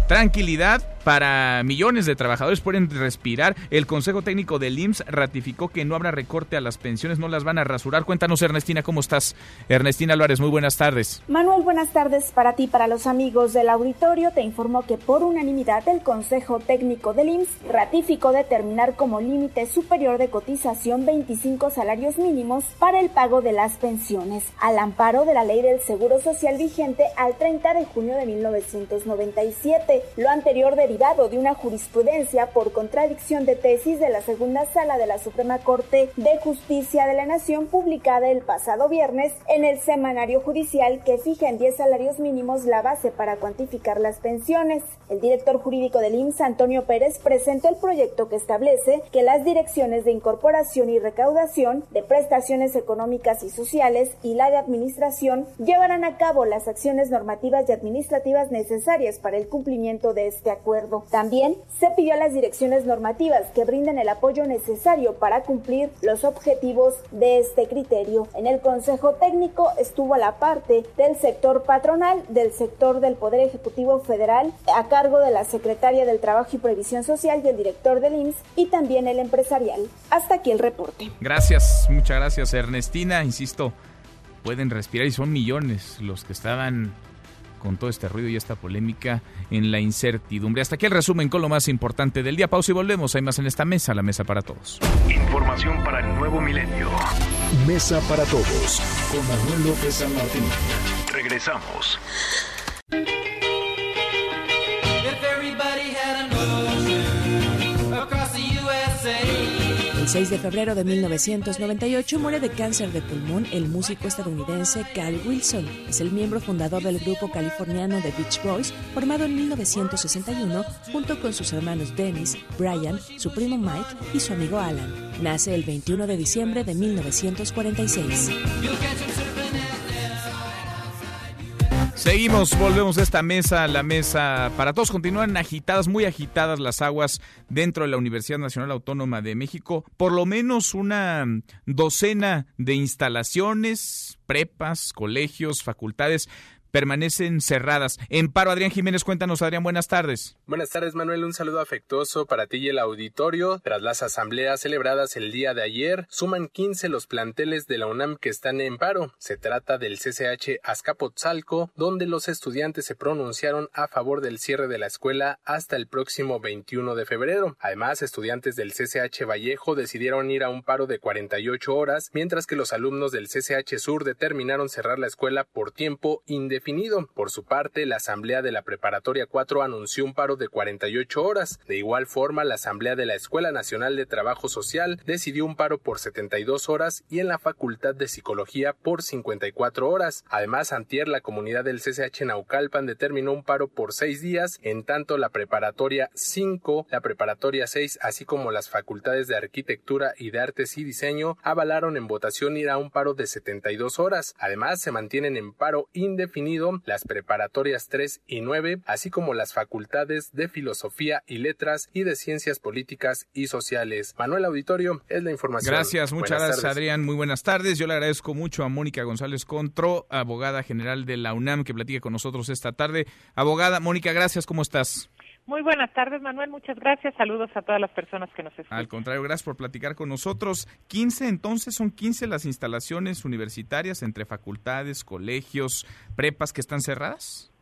Tranquilidad para millones de trabajadores pueden respirar. El Consejo Técnico del IMSS ratificó que no habrá recorte a las pensiones, no las van a rasurar. Cuéntanos, Ernestina, ¿cómo estás? Ernestina Álvarez, muy buenas tardes. Manuel, buenas tardes para ti, para los amigos del auditorio. Te informo que por unanimidad el Consejo Técnico del IMSS ratificó determinar como límite superior de cotización 25 salarios mínimos para el pago de las pensiones, al amparo de la ley del Seguro Social vigente al 30 de junio de 1997. Lo anterior derivado de una jurisprudencia por contradicción de tesis de la segunda sala de la Suprema Corte de Justicia de la Nación publicada el pasado viernes en el semanario judicial que fija en 10 salarios mínimos la base para cuantificar las pensiones. El director jurídico del IMSS, Antonio Pérez, presentó el proyecto que establece que las direcciones de incorporación y recaudación de prestaciones económicas y sociales y la de administración llevarán a cabo las acciones normativas y administrativas necesarias para el cumplimiento de este acuerdo. También se pidió a las direcciones normativas que brinden el apoyo necesario para cumplir los objetivos de este criterio. En el Consejo Técnico estuvo la parte del sector patronal, del sector del Poder Ejecutivo Federal, a cargo de la Secretaria del Trabajo y Previsión Social y el director del IMSS y también el empresarial. Hasta aquí el reporte. Gracias, muchas gracias Ernestina. Insisto, pueden respirar y son millones los que estaban con todo este ruido y esta polémica en la incertidumbre. Hasta aquí el resumen con lo más importante del día. Pausa y volvemos. Hay más en esta mesa, la mesa para todos. Información para el nuevo milenio. Mesa para todos con Manuel López San Martín. Regresamos. El 6 de febrero de 1998 muere de cáncer de pulmón el músico estadounidense Cal Wilson. Es el miembro fundador del grupo californiano The Beach Boys, formado en 1961 junto con sus hermanos Dennis, Brian, su primo Mike y su amigo Alan. Nace el 21 de diciembre de 1946. Seguimos, volvemos a esta mesa, la mesa para todos. Continúan agitadas, muy agitadas las aguas dentro de la Universidad Nacional Autónoma de México. Por lo menos una docena de instalaciones, prepas, colegios, facultades permanecen cerradas. En paro, Adrián Jiménez, cuéntanos, Adrián, buenas tardes. Buenas tardes, Manuel. Un saludo afectuoso para ti y el auditorio. Tras las asambleas celebradas el día de ayer, suman 15 los planteles de la UNAM que están en paro. Se trata del CCH Azcapotzalco, donde los estudiantes se pronunciaron a favor del cierre de la escuela hasta el próximo 21 de febrero. Además, estudiantes del CCH Vallejo decidieron ir a un paro de 48 horas, mientras que los alumnos del CCH Sur determinaron cerrar la escuela por tiempo indefinido por su parte, la Asamblea de la Preparatoria 4 anunció un paro de 48 horas. De igual forma, la Asamblea de la Escuela Nacional de Trabajo Social decidió un paro por 72 horas y en la Facultad de Psicología por 54 horas. Además, antier la comunidad del CCH Naucalpan determinó un paro por seis días, en tanto la Preparatoria 5, la Preparatoria 6, así como las facultades de Arquitectura y de Artes y Diseño avalaron en votación ir a un paro de 72 horas. Además, se mantienen en paro indefinido las preparatorias 3 y 9, así como las facultades de Filosofía y Letras y de Ciencias Políticas y Sociales. Manuel Auditorio es la información. Gracias, muchas gracias Adrián, muy buenas tardes. Yo le agradezco mucho a Mónica González Contro, abogada general de la UNAM, que platique con nosotros esta tarde. Abogada, Mónica, gracias, ¿cómo estás? Muy buenas tardes, Manuel. Muchas gracias. Saludos a todas las personas que nos escuchan. Al contrario, gracias por platicar con nosotros. 15, entonces, son 15 las instalaciones universitarias entre facultades, colegios, prepas que están cerradas.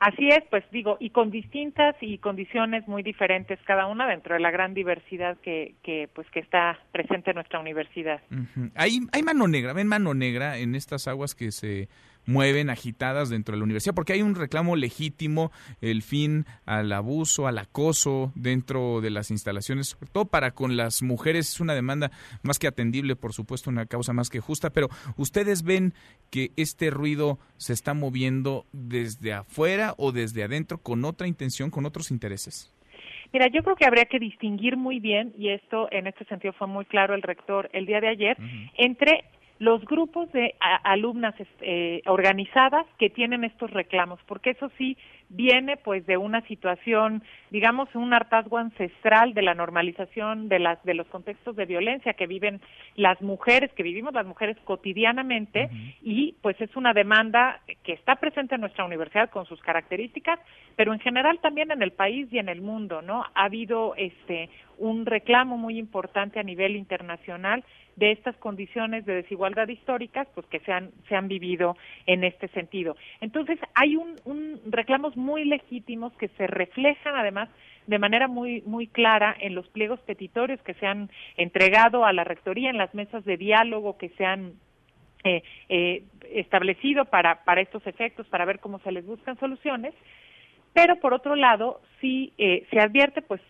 Así es, pues digo, y con distintas y condiciones muy diferentes cada una dentro de la gran diversidad que, que pues que está presente en nuestra universidad. Hay hay mano negra, ven mano negra en estas aguas que se mueven agitadas dentro de la universidad, porque hay un reclamo legítimo, el fin al abuso, al acoso dentro de las instalaciones, sobre todo para con las mujeres, es una demanda más que atendible, por supuesto, una causa más que justa, pero ustedes ven que este ruido se está moviendo desde afuera o desde adentro con otra intención, con otros intereses. Mira, yo creo que habría que distinguir muy bien, y esto en este sentido fue muy claro el rector el día de ayer, entre los grupos de alumnas eh, organizadas que tienen estos reclamos, porque eso sí viene pues de una situación, digamos, un hartazgo ancestral de la normalización de las de los contextos de violencia que viven las mujeres, que vivimos las mujeres cotidianamente y pues es una demanda que está presente en nuestra universidad con sus características, pero en general también en el país y en el mundo, ¿no? Ha habido este un reclamo muy importante a nivel internacional de estas condiciones de desigualdad históricas pues que se han, se han vivido en este sentido. Entonces, hay un, un reclamos muy legítimos que se reflejan además de manera muy muy clara en los pliegos petitorios que se han entregado a la rectoría en las mesas de diálogo que se han eh, eh, establecido para para estos efectos para ver cómo se les buscan soluciones pero por otro lado sí eh, se advierte pues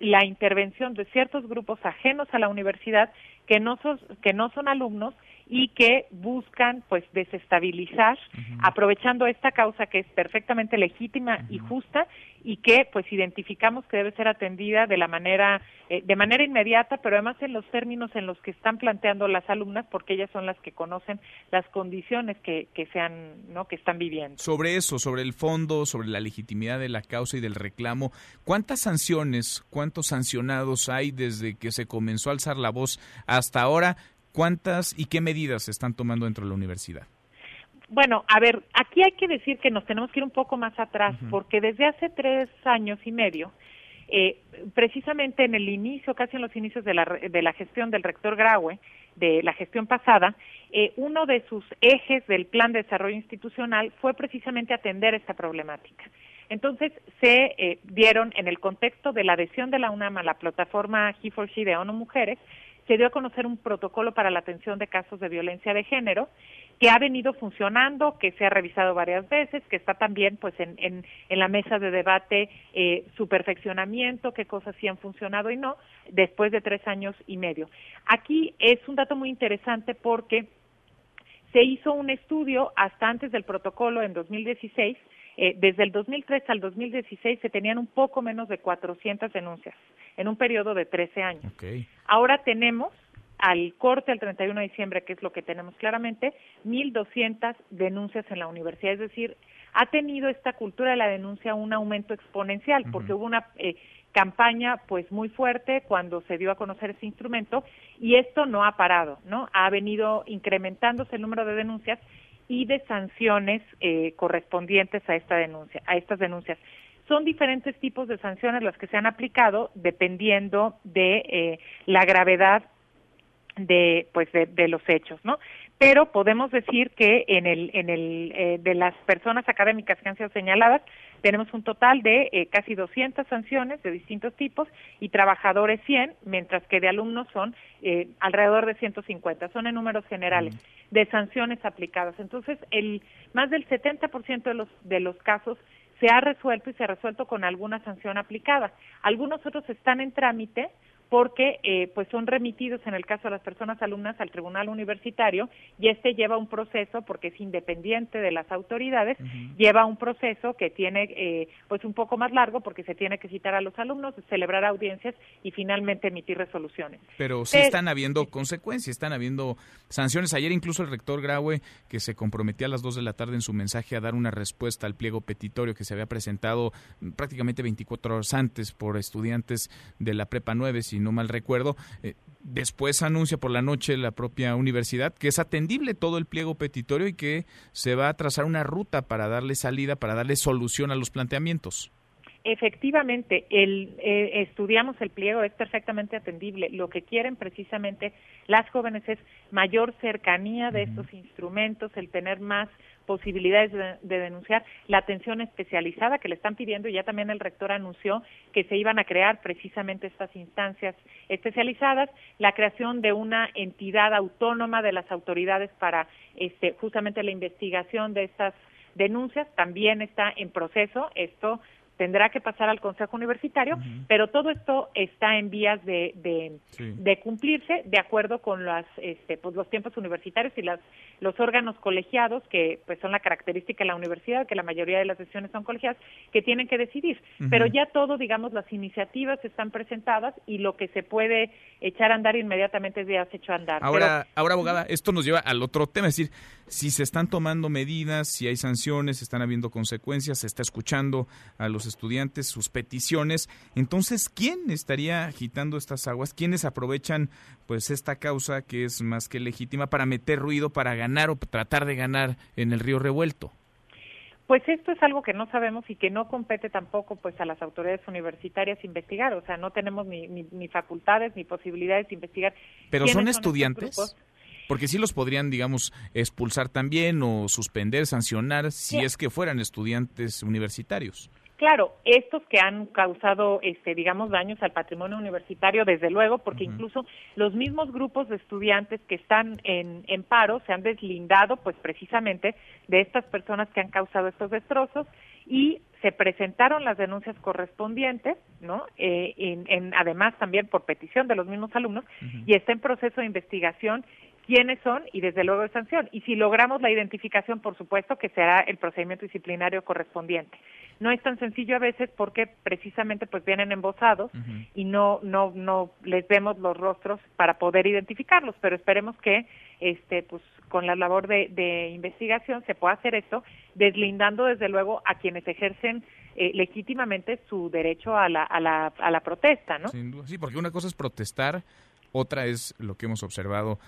la intervención de ciertos grupos ajenos a la universidad que no son, que no son alumnos y que buscan pues desestabilizar aprovechando esta causa que es perfectamente legítima y justa y que pues identificamos que debe ser atendida de la manera eh, de manera inmediata pero además en los términos en los que están planteando las alumnas porque ellas son las que conocen las condiciones que que sean no que están viviendo. Sobre eso sobre el fondo sobre la legitimidad de la causa y del reclamo cuántas sanciones cuántos sancionados hay desde que se comenzó a alzar la voz hasta ahora ¿Cuántas y qué medidas se están tomando dentro de la universidad? Bueno, a ver, aquí hay que decir que nos tenemos que ir un poco más atrás, porque desde hace tres años y medio, eh, precisamente en el inicio, casi en los inicios de la, de la gestión del rector Graue, de la gestión pasada, eh, uno de sus ejes del plan de desarrollo institucional fue precisamente atender esta problemática. Entonces, se eh, dieron en el contexto de la adhesión de la UNAM a la plataforma He4She de ONU Mujeres, se dio a conocer un protocolo para la atención de casos de violencia de género que ha venido funcionando, que se ha revisado varias veces, que está también pues en, en, la mesa de debate eh, su perfeccionamiento, qué cosas sí han funcionado y no, después de tres años y medio. Aquí es un dato muy interesante porque se hizo un estudio hasta antes del protocolo en 2016 eh, desde el 2003 al 2016 se tenían un poco menos de 400 denuncias en un periodo de 13 años. Ahora tenemos al corte al 31 de diciembre, que es lo que tenemos claramente, 1.200 denuncias en la universidad. Es decir, ha tenido esta cultura de la denuncia un aumento exponencial, porque hubo una eh, campaña pues muy fuerte cuando se dio a conocer ese instrumento y esto no ha parado, ¿no? Ha venido incrementándose el número de denuncias y de sanciones eh, correspondientes a esta denuncia, a estas denuncias. Son diferentes tipos de sanciones las que se han aplicado dependiendo de eh, la gravedad de pues de, los hechos, ¿no? Pero podemos decir que en el en el eh, de las personas académicas que han sido señaladas tenemos un total de eh, casi 200 sanciones de distintos tipos y trabajadores 100, mientras que de alumnos son eh, alrededor de 150. Son en números generales de sanciones aplicadas. Entonces, el más del 70% de los de los casos se ha resuelto y se ha resuelto con alguna sanción aplicada. Algunos otros están en trámite porque eh, pues son remitidos en el caso de las personas alumnas al tribunal universitario y este lleva un proceso porque es independiente de las autoridades lleva un proceso que tiene eh, pues un poco más largo porque se tiene que citar a los alumnos celebrar audiencias y finalmente emitir resoluciones. Pero sí están habiendo consecuencias están habiendo sanciones. Ayer incluso el rector Graue que se comprometía a las dos de la tarde en su mensaje a dar una respuesta al pliego petitorio que se había presentado prácticamente 24 horas antes por estudiantes de la prepa 9 si no mal recuerdo. Eh, después anuncia por la noche la propia universidad que es atendible todo el pliego petitorio y que se va a trazar una ruta para darle salida, para darle solución a los planteamientos. Efectivamente, el, eh, estudiamos el pliego, es perfectamente atendible. Lo que quieren precisamente las jóvenes es mayor cercanía de estos instrumentos, el tener más posibilidades de, denunciar, la atención especializada que le están pidiendo y ya también el rector anunció que se iban a crear precisamente estas instancias especializadas, la creación de una entidad autónoma de las autoridades para este, justamente la investigación de estas denuncias también está en proceso. Esto tendrá que pasar al Consejo Universitario, pero todo esto está en vías de, de, cumplirse de acuerdo con las, este, pues, los tiempos universitarios y las, los órganos colegiados, que pues son la característica de la universidad, que la mayoría de las sesiones son colegiadas, que tienen que decidir. Pero ya todo, digamos, las iniciativas están presentadas y lo que se puede echar a andar inmediatamente ya se hecho a andar. Ahora, ahora abogada, esto nos lleva al otro tema, es decir, si se están tomando medidas, si hay sanciones, están habiendo consecuencias, se está escuchando a los estudiantes sus peticiones, entonces ¿quién estaría agitando estas aguas? ¿Quiénes aprovechan pues esta causa que es más que legítima para meter ruido, para ganar o tratar de ganar en el río revuelto? Pues esto es algo que no sabemos y que no compete tampoco pues a las autoridades universitarias investigar, o sea, no tenemos ni, ni, facultades ni posibilidades de investigar. Pero son estudiantes. Porque sí los podrían, digamos, expulsar también o suspender, sancionar si es que fueran estudiantes universitarios. Claro, estos que han causado, este, digamos, daños al patrimonio universitario, desde luego, porque incluso los mismos grupos de estudiantes que están en, en paro se han deslindado, pues precisamente, de estas personas que han causado estos destrozos y se presentaron las denuncias correspondientes, ¿no? Eh, en, además también por petición de los mismos alumnos y está en proceso de investigación quiénes son y desde luego de sanción. Y si logramos la identificación, por supuesto que será el procedimiento disciplinario correspondiente. No es tan sencillo a veces porque precisamente pues vienen embosados y no no no les vemos los rostros para poder identificarlos, pero esperemos que este pues con la labor de, de investigación se pueda hacer esto, deslindando desde luego a quienes ejercen eh, legítimamente su derecho a la, a la, a la protesta, ¿no? sí, porque una cosa es protestar, otra es lo que hemos observado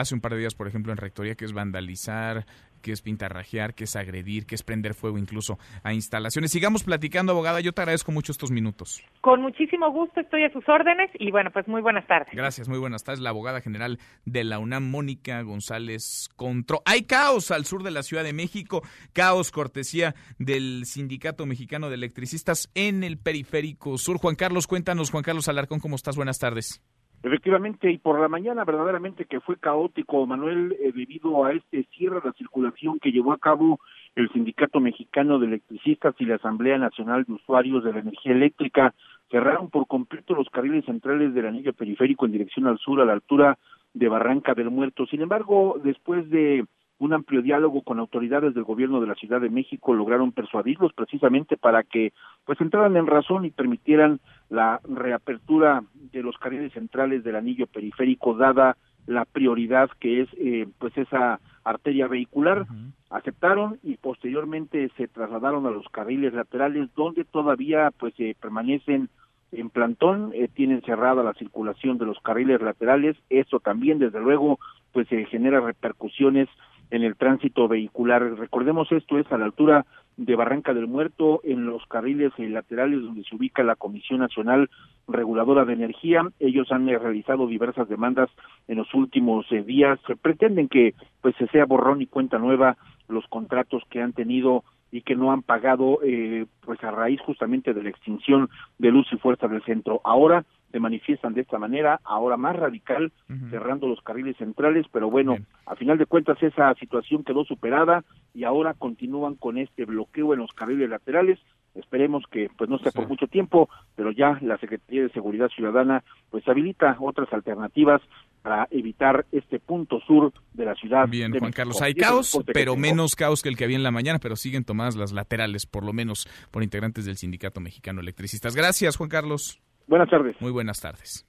hace un par de días, por ejemplo, en Rectoría, que es vandalizar, que es pintarrajear, que es agredir, que es prender fuego incluso a instalaciones. Sigamos platicando, abogada. Yo te agradezco mucho estos minutos. Con muchísimo gusto, estoy a sus órdenes y bueno, pues muy buenas tardes. Gracias, muy buenas tardes. La abogada general de la UNAM, Mónica González Contro. Hay caos al sur de la Ciudad de México, caos cortesía del Sindicato Mexicano de Electricistas en el periférico sur. Juan Carlos, cuéntanos, Juan Carlos Alarcón, ¿cómo estás? Buenas tardes. Efectivamente, y por la mañana verdaderamente que fue caótico, Manuel, eh, debido a este cierre de la circulación que llevó a cabo el Sindicato Mexicano de Electricistas y la Asamblea Nacional de Usuarios de la Energía Eléctrica, cerraron por completo los carriles centrales del anillo periférico en dirección al sur a la altura de Barranca del Muerto. Sin embargo, después de un amplio diálogo con autoridades del gobierno de la Ciudad de México lograron persuadirlos precisamente para que pues entraran en razón y permitieran la reapertura de los carriles centrales del anillo periférico dada la prioridad que es eh, pues esa arteria vehicular. Aceptaron y posteriormente se trasladaron a los carriles laterales donde todavía pues eh, permanecen en plantón eh, tienen cerrada la circulación de los carriles laterales. Eso también desde luego pues genera repercusiones en el tránsito vehicular. Recordemos esto es a la altura de Barranca del Muerto, en los carriles laterales donde se ubica la Comisión Nacional Reguladora de Energía. Ellos han realizado diversas demandas en los últimos eh, días. Pretenden que pues se sea borrón y cuenta nueva los contratos que han tenido y que no han pagado eh, pues a raíz justamente de la extinción de luz y fuerza del centro. Ahora se manifiestan de esta manera, ahora más radical, cerrando los carriles centrales, pero bueno, a final de cuentas esa situación quedó superada y ahora continúan con este bloqueo en los carriles laterales esperemos que pues no sea por mucho tiempo, pero ya la Secretaría de Seguridad Ciudadana pues habilita otras alternativas para evitar este punto sur de la ciudad. Bien, Juan Carlos, hay caos, pero menos caos que el que había en la mañana, pero siguen tomadas las laterales, por lo menos por integrantes del Sindicato Mexicano Electricistas. Gracias, Juan Carlos. Buenas tardes. Muy buenas tardes.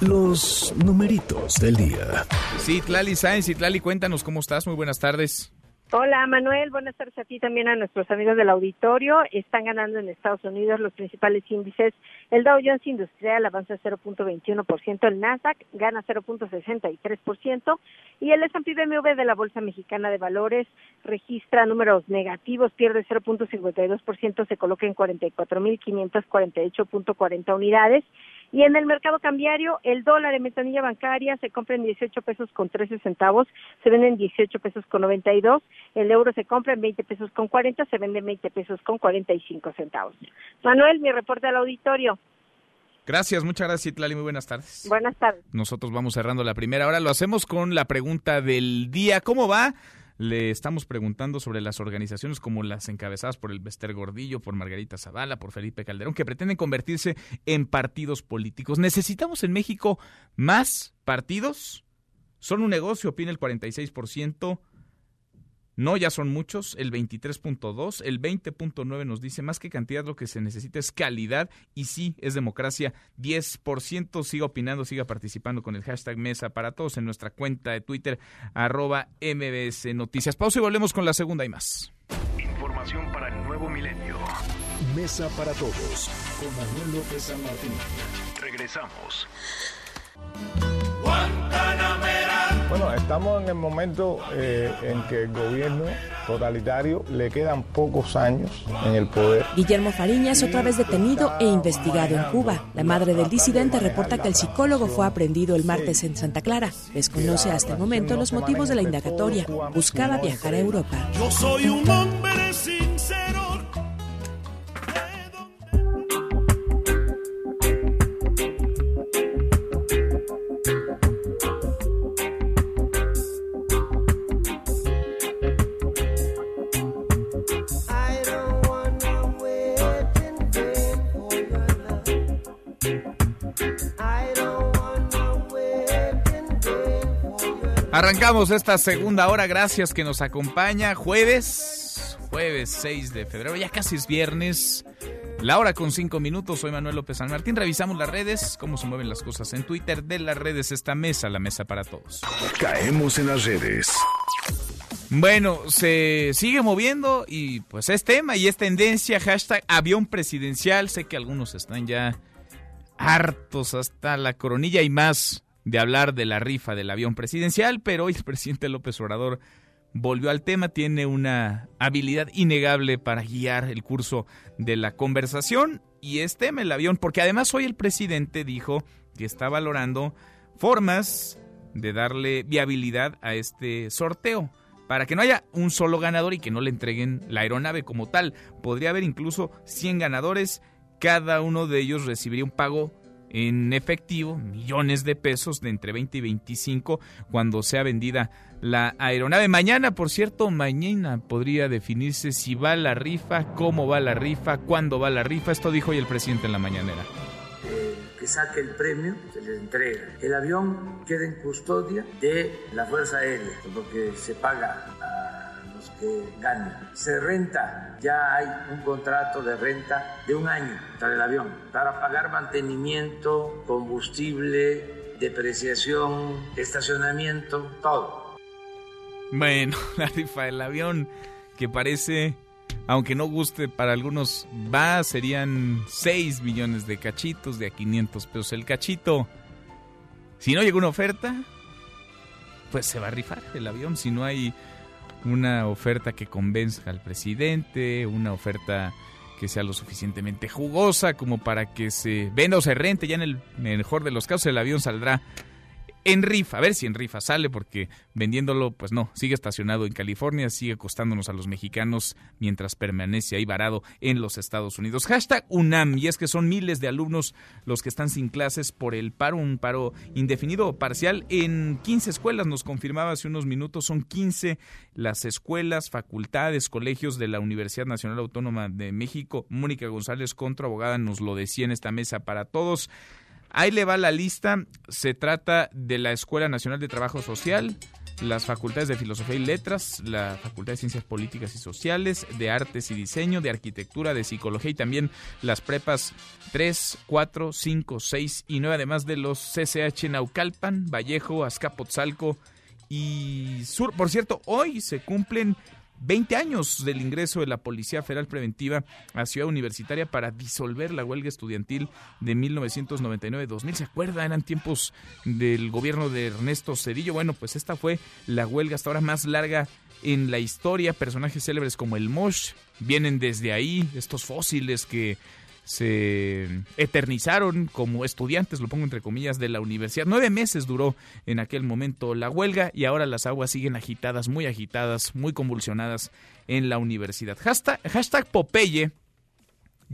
Los numeritos del día. Sí, Tlali Sáenz, Tlali, cuéntanos cómo estás. Muy buenas tardes. Hola Manuel, buenas tardes a ti también a nuestros amigos del auditorio. Están ganando en Estados Unidos los principales índices. El Dow Jones Industrial avanza 0.21%, el Nasdaq gana 0.63% y el S&P BMW de la Bolsa Mexicana de Valores registra números negativos, pierde 0.52%, se coloca en 44.548.40 unidades. Y en el mercado cambiario, el dólar en ventanilla bancaria se compra en 18 pesos con 13 centavos, se vende en 18 pesos con 92, el euro se compra en 20 pesos con 40, se vende en 20 pesos con 45 centavos. Manuel, mi reporte al auditorio. Gracias, muchas gracias, Itlali. Muy buenas tardes. Buenas tardes. Nosotros vamos cerrando la primera hora. Lo hacemos con la pregunta del día. ¿Cómo va? Le estamos preguntando sobre las organizaciones como las encabezadas por el Bester Gordillo, por Margarita Zavala, por Felipe Calderón, que pretenden convertirse en partidos políticos. ¿Necesitamos en México más partidos? Son un negocio, opina el 46%. No, ya son muchos, el 23.2, el 20.9 nos dice más que cantidad lo que se necesita es calidad y sí, es democracia. 10% siga opinando, siga participando con el hashtag Mesa para todos en nuestra cuenta de Twitter, arroba MBS Noticias. Pausa y volvemos con la segunda y más. Información para el nuevo milenio. Mesa para todos con Manuel López San Martín. Regresamos. Bueno, estamos en el momento eh, en que el gobierno totalitario le quedan pocos años en el poder. Guillermo Fariñas, otra vez detenido e investigado en Cuba. La madre del disidente reporta que el psicólogo fue aprendido el martes en Santa Clara. Desconoce hasta el momento los motivos de la indagatoria. Buscaba viajar a Europa. Yo soy un hombre sincero. Arrancamos esta segunda hora, gracias que nos acompaña. Jueves, jueves 6 de febrero, ya casi es viernes. La hora con cinco minutos, soy Manuel López San Martín. Revisamos las redes, cómo se mueven las cosas en Twitter. De las redes, esta mesa, la mesa para todos. Caemos en las redes. Bueno, se sigue moviendo y pues es tema y es tendencia. Hashtag avión presidencial. Sé que algunos están ya hartos hasta la coronilla y más de hablar de la rifa del avión presidencial, pero hoy el *laughs* presidente López Obrador volvió al tema, tiene una habilidad innegable para guiar el curso de la conversación y es tema el avión, porque además hoy el presidente dijo que está valorando formas de darle viabilidad a este sorteo para que no haya un solo ganador y que no le entreguen la aeronave como tal. Podría haber incluso 100 ganadores, cada uno de ellos recibiría un pago en efectivo, millones de pesos de entre 20 y 25 cuando sea vendida la aeronave. Mañana, por cierto, mañana podría definirse si va la rifa, cómo va la rifa, cuándo va la rifa. Esto dijo hoy el presidente en la mañanera que saque el premio, se le entrega. El avión queda en custodia de la Fuerza Aérea, porque se paga que gane. Se renta, ya hay un contrato de renta de un año para el avión, para pagar mantenimiento, combustible, depreciación, estacionamiento, todo. Bueno, *laughs* la rifa del avión que parece, aunque no guste para algunos, va, serían 6 millones de cachitos, de a 500 pesos el cachito. Si no llega una oferta, pues se va a rifar el avión. Si no hay una oferta que convenza al presidente, una oferta que sea lo suficientemente jugosa como para que se venda o se rente. Ya en el mejor de los casos el avión saldrá en rifa, a ver si en rifa sale, porque vendiéndolo, pues no, sigue estacionado en California, sigue costándonos a los mexicanos mientras permanece ahí varado en los Estados Unidos. Hashtag UNAM, y es que son miles de alumnos los que están sin clases por el paro, un paro indefinido o parcial en 15 escuelas, nos confirmaba hace unos minutos, son 15 las escuelas, facultades, colegios de la Universidad Nacional Autónoma de México. Mónica González, contra abogada, nos lo decía en esta mesa para todos. Ahí le va la lista. Se trata de la Escuela Nacional de Trabajo Social, las facultades de Filosofía y Letras, la Facultad de Ciencias Políticas y Sociales, de Artes y Diseño, de Arquitectura, de Psicología y también las prepas 3, 4, 5, 6 y 9, además de los CCH Naucalpan, Vallejo, Azcapotzalco y Sur. Por cierto, hoy se cumplen 20 años del ingreso de la Policía Federal Preventiva a Ciudad Universitaria para disolver la huelga estudiantil de 1999-2000. ¿Se acuerda? Eran tiempos del gobierno de Ernesto Cedillo. Bueno, pues esta fue la huelga hasta ahora más larga en la historia. Personajes célebres como el Mosh vienen desde ahí, estos fósiles que se eternizaron como estudiantes, lo pongo entre comillas, de la universidad. Nueve meses duró en aquel momento la huelga y ahora las aguas siguen agitadas, muy agitadas, muy convulsionadas en la universidad. Hashtag, hashtag Popeye,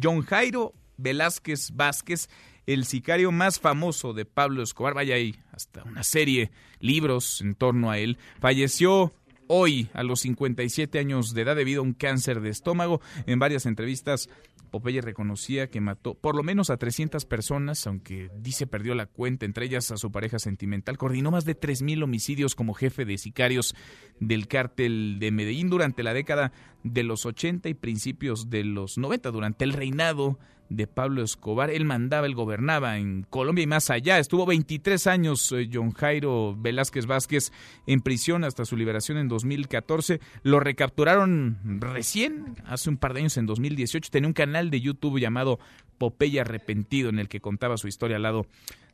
John Jairo Velázquez Vázquez, el sicario más famoso de Pablo Escobar, vaya ahí, hasta una serie, libros en torno a él, falleció hoy a los 57 años de edad debido a un cáncer de estómago. En varias entrevistas Popeye reconocía que mató por lo menos a 300 personas, aunque dice perdió la cuenta, entre ellas a su pareja sentimental. Coordinó más de 3.000 homicidios como jefe de sicarios del cártel de Medellín durante la década de los 80 y principios de los 90, durante el reinado de Pablo Escobar. Él mandaba, él gobernaba en Colombia y más allá. Estuvo 23 años eh, John Jairo Velázquez Vázquez en prisión hasta su liberación en 2014. Lo recapturaron recién, hace un par de años, en 2018. Tenía un canal de YouTube llamado Popeye Arrepentido en el que contaba su historia al lado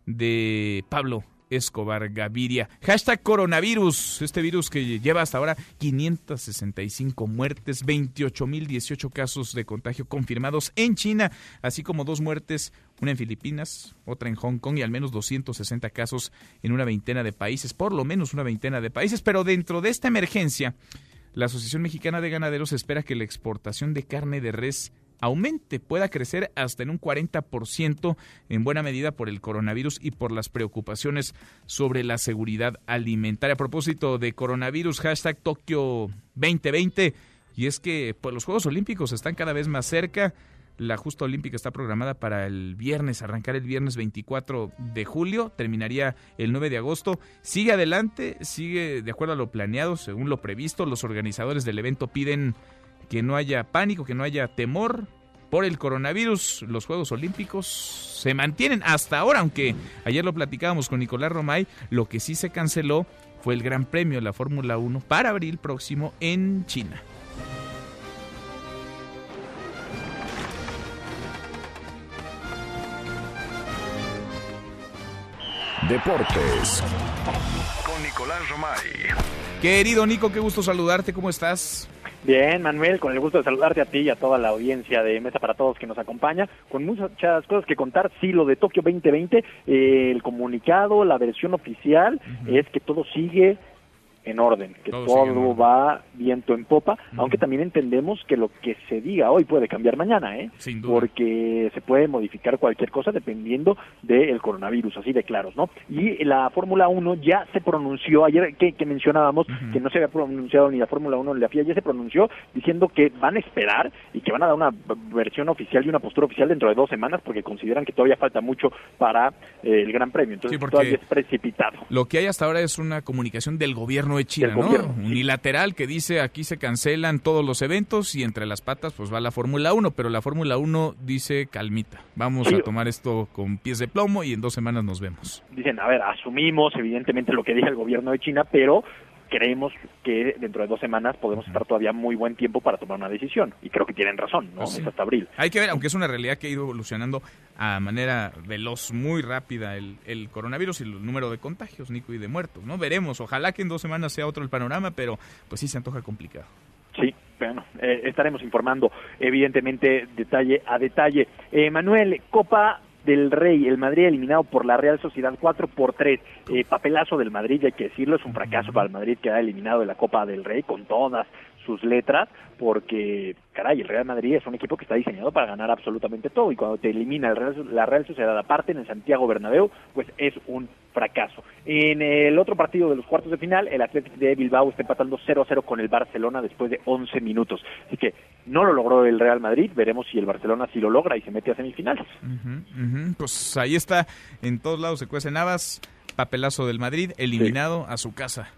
de Pablo Escobar Gaviria. Hashtag coronavirus, este virus que lleva hasta ahora 565 muertes, 28.018 casos de contagio confirmados en China, así como dos muertes, una en Filipinas, otra en Hong Kong y al menos 260 casos en una veintena de países, por lo menos una veintena de países. Pero dentro de esta emergencia, la Asociación Mexicana de Ganaderos espera que la exportación de carne de res aumente, pueda crecer hasta en un 40% en buena medida por el coronavirus y por las preocupaciones sobre la seguridad alimentaria. A propósito de coronavirus, hashtag Tokio 2020, y es que pues, los Juegos Olímpicos están cada vez más cerca. La justa olímpica está programada para el viernes, arrancar el viernes 24 de julio, terminaría el 9 de agosto. Sigue adelante, sigue de acuerdo a lo planeado, según lo previsto. Los organizadores del evento piden que no haya pánico, que no haya temor por el coronavirus. Los Juegos Olímpicos se mantienen hasta ahora, aunque ayer lo platicábamos con Nicolás Romay, lo que sí se canceló fue el Gran Premio de la Fórmula 1 para abril próximo en China. Deportes con Nicolás Romay. Querido Nico, qué gusto saludarte, ¿cómo estás? Bien, Manuel, con el gusto de saludarte a ti y a toda la audiencia de Mesa para Todos que nos acompaña, con muchas cosas que contar. Sí, lo de Tokio 2020, eh, el comunicado, la versión oficial, es que todo sigue en orden, que todo, va viento en popa, aunque también entendemos que lo que se diga hoy puede cambiar mañana, ¿eh? Porque se puede modificar cualquier cosa dependiendo del coronavirus, así de claros, ¿no? Y la Fórmula 1 ya se pronunció, ayer que, mencionábamos que no se había pronunciado ni la Fórmula 1 ni la FIA, ya se pronunció diciendo que van a esperar y que van a dar una versión oficial y una postura oficial dentro de dos semanas porque consideran que todavía falta mucho para eh, el Gran Premio, entonces todavía es precipitado. Lo que hay hasta ahora es una comunicación del gobierno de China, ¿no? Unilateral que dice aquí se cancelan todos los eventos y entre las patas pues va la Fórmula 1, pero la Fórmula 1 dice calmita, vamos a tomar esto con pies de plomo y en dos semanas nos vemos. Dicen, a ver, asumimos evidentemente lo que dice el gobierno de China, pero creemos que dentro de dos semanas podemos estar todavía muy buen tiempo para tomar una decisión. Y creo que tienen razón, ¿no? Es hasta abril. Hay que ver, aunque es una realidad que ha ido evolucionando a manera veloz, muy rápida, el, el coronavirus y el número de contagios, Nico, y de muertos, ¿no? Veremos. Ojalá que en dos semanas sea otro el panorama, pero pues sí se antoja complicado. Sí, bueno, eh, estaremos informando evidentemente detalle a detalle. Eh, Manuel, Copa del Rey, el Madrid eliminado por la Real Sociedad 4 por 3. Eh, papelazo del Madrid, hay que decirlo, es un fracaso para el Madrid que ha eliminado de la Copa del Rey con todas sus letras, porque, caray, el Real Madrid es un equipo que está diseñado para ganar absolutamente todo, y cuando te elimina el Real- la Real Sociedad aparte en el Santiago Bernabéu, pues es un fracaso. En el otro partido de los cuartos de final, el Athletic de Bilbao está empatando 0-0 con el Barcelona después de 11 minutos. Así que no lo logró el Real Madrid, veremos si el Barcelona sí lo logra y se mete a semifinales. Pues ahí está, en todos lados se cuecen habas, papelazo del Madrid, eliminado a su casa.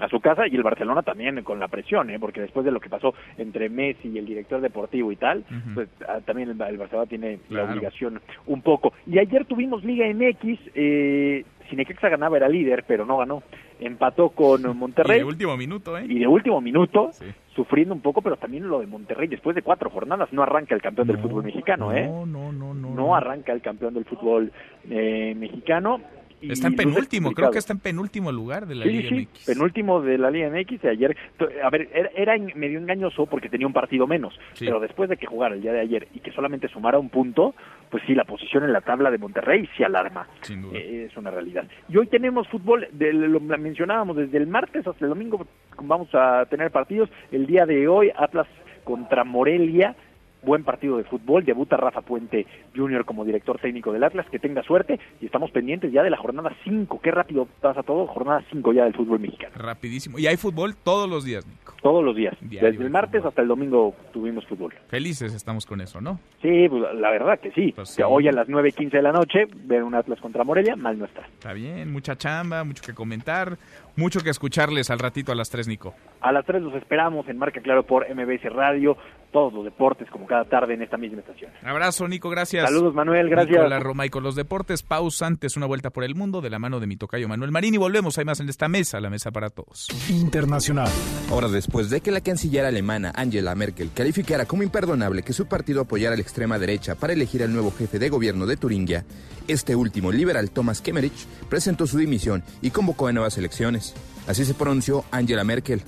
A su casa y el Barcelona también con la presión, ¿eh? porque después de lo que pasó entre Messi y el director deportivo y tal, pues ah, también el, el Barcelona tiene Claro. la obligación un poco. Y ayer tuvimos Liga MX, eh, si Necaxa ganaba era líder, pero no ganó. Empató con Monterrey. *laughs* Y de último minuto, ¿eh? y de último minuto, sufriendo un poco, pero también lo de Monterrey, después de cuatro jornadas, no arranca el campeón del fútbol mexicano, ¿eh? No, no, no, no. No arranca el campeón del fútbol eh, mexicano. Y Está en penúltimo, creo que está en penúltimo lugar de la Sí, Liga sí, MX. penúltimo de la Liga MX de ayer. A ver, era, era medio engañoso porque tenía un partido menos, Sí. pero después de que jugara el día de ayer y que solamente sumara un punto, pues sí, la posición en la tabla de Monterrey sí alarma. Sin duda. Eh, es una realidad. Y hoy tenemos fútbol, de- lo mencionábamos desde el martes hasta el domingo, vamos a tener partidos. El día de hoy, Atlas contra Morelia. Buen partido de fútbol, debuta Rafa Puente Jr. como director técnico del Atlas, que tenga suerte y estamos pendientes ya de la jornada 5, qué rápido pasa todo, jornada 5 ya del fútbol mexicano. Rapidísimo. Y hay fútbol todos los días, Nico. Todos los días. Diario Desde de el martes hasta el domingo tuvimos fútbol. Felices estamos con eso, ¿no? Sí, pues, la verdad que sí. Pues sí. Hoy a las 9.15 de la noche, ver un Atlas contra Morelia, mal no está. Está bien, mucha chamba, mucho que comentar, mucho que escucharles al ratito a las 3, Nico. A las 3 los esperamos en Marca Claro por MBS Radio, todos los deportes como cada tarde en esta misma estación. Abrazo, Nico, gracias. Saludos, Manuel, gracias. Nicolás Roma y con los deportes, pausa antes, una vuelta por el mundo de la mano de mi tocayo Manuel Marín y volvemos, hay más en esta mesa, la mesa para todos. Internacional. Horas después de que la canciller alemana Angela Merkel calificara como imperdonable que su partido apoyara a la extrema derecha para elegir al nuevo jefe de gobierno de Turingia, este último, liberal Thomas Kemmerich, presentó su dimisión y convocó a nuevas elecciones. Así se pronunció Angela Merkel.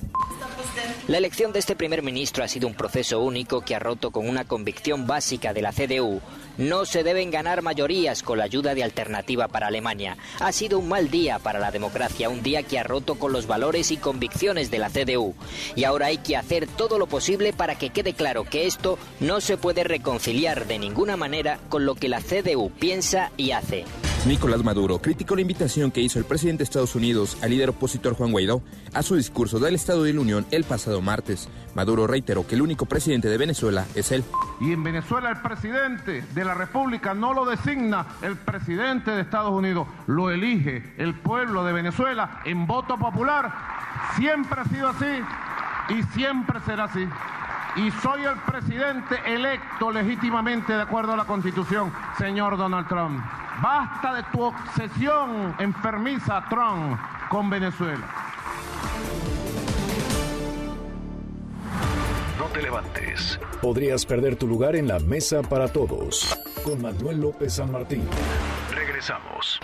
La elección de este primer ministro ha sido un proceso único que ha roto con una convicción básica de la CDU. No se deben ganar mayorías con la ayuda de Alternativa para Alemania. Ha sido un mal día para la democracia, un día que ha roto con los valores y convicciones de la CDU. Y ahora hay que hacer todo lo posible para que quede claro que esto no se puede reconciliar de ninguna manera con lo que la CDU piensa y hace. Nicolás Maduro criticó la invitación que hizo el presidente de Estados Unidos al líder opositor Juan Guaidó a su discurso del Estado de la Unión el pasado martes. Maduro reiteró que el único presidente de Venezuela es él. Y en Venezuela el presidente de la República no lo designa el presidente de Estados Unidos, lo elige el pueblo de Venezuela en voto popular. Siempre ha sido así y siempre será así. Y soy el presidente electo legítimamente de acuerdo a la Constitución, señor Donald Trump. Basta de tu obsesión enfermiza, Trump, con Venezuela. Te levantes. Podrías perder tu lugar en la mesa para todos. Con Manuel López San Martín. Regresamos.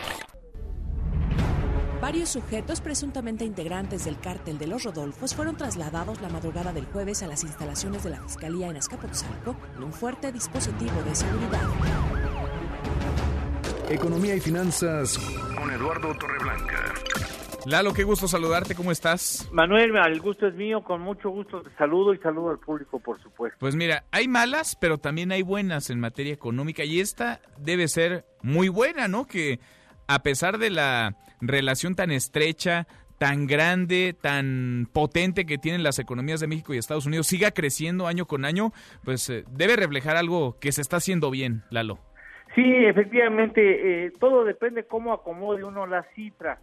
Varios sujetos presuntamente integrantes del cártel de los Rodolfos fueron trasladados la madrugada del jueves a las instalaciones de la Fiscalía en Azcapotzalco en un fuerte dispositivo de seguridad. Economía y finanzas con Eduardo Torreblanca. Lalo, qué gusto saludarte, ¿cómo estás? Manuel, el gusto es mío, con mucho gusto te saludo y saludo al público, por supuesto. Pues mira, hay malas, pero también hay buenas en materia económica y esta debe ser muy buena, ¿no? Que a pesar de la relación tan estrecha, tan grande, tan potente que tienen las economías de México y Estados Unidos, siga creciendo año con año, pues eh, debe reflejar algo que se está haciendo bien, Lalo. Sí, efectivamente, eh, todo depende cómo acomode uno las cifras.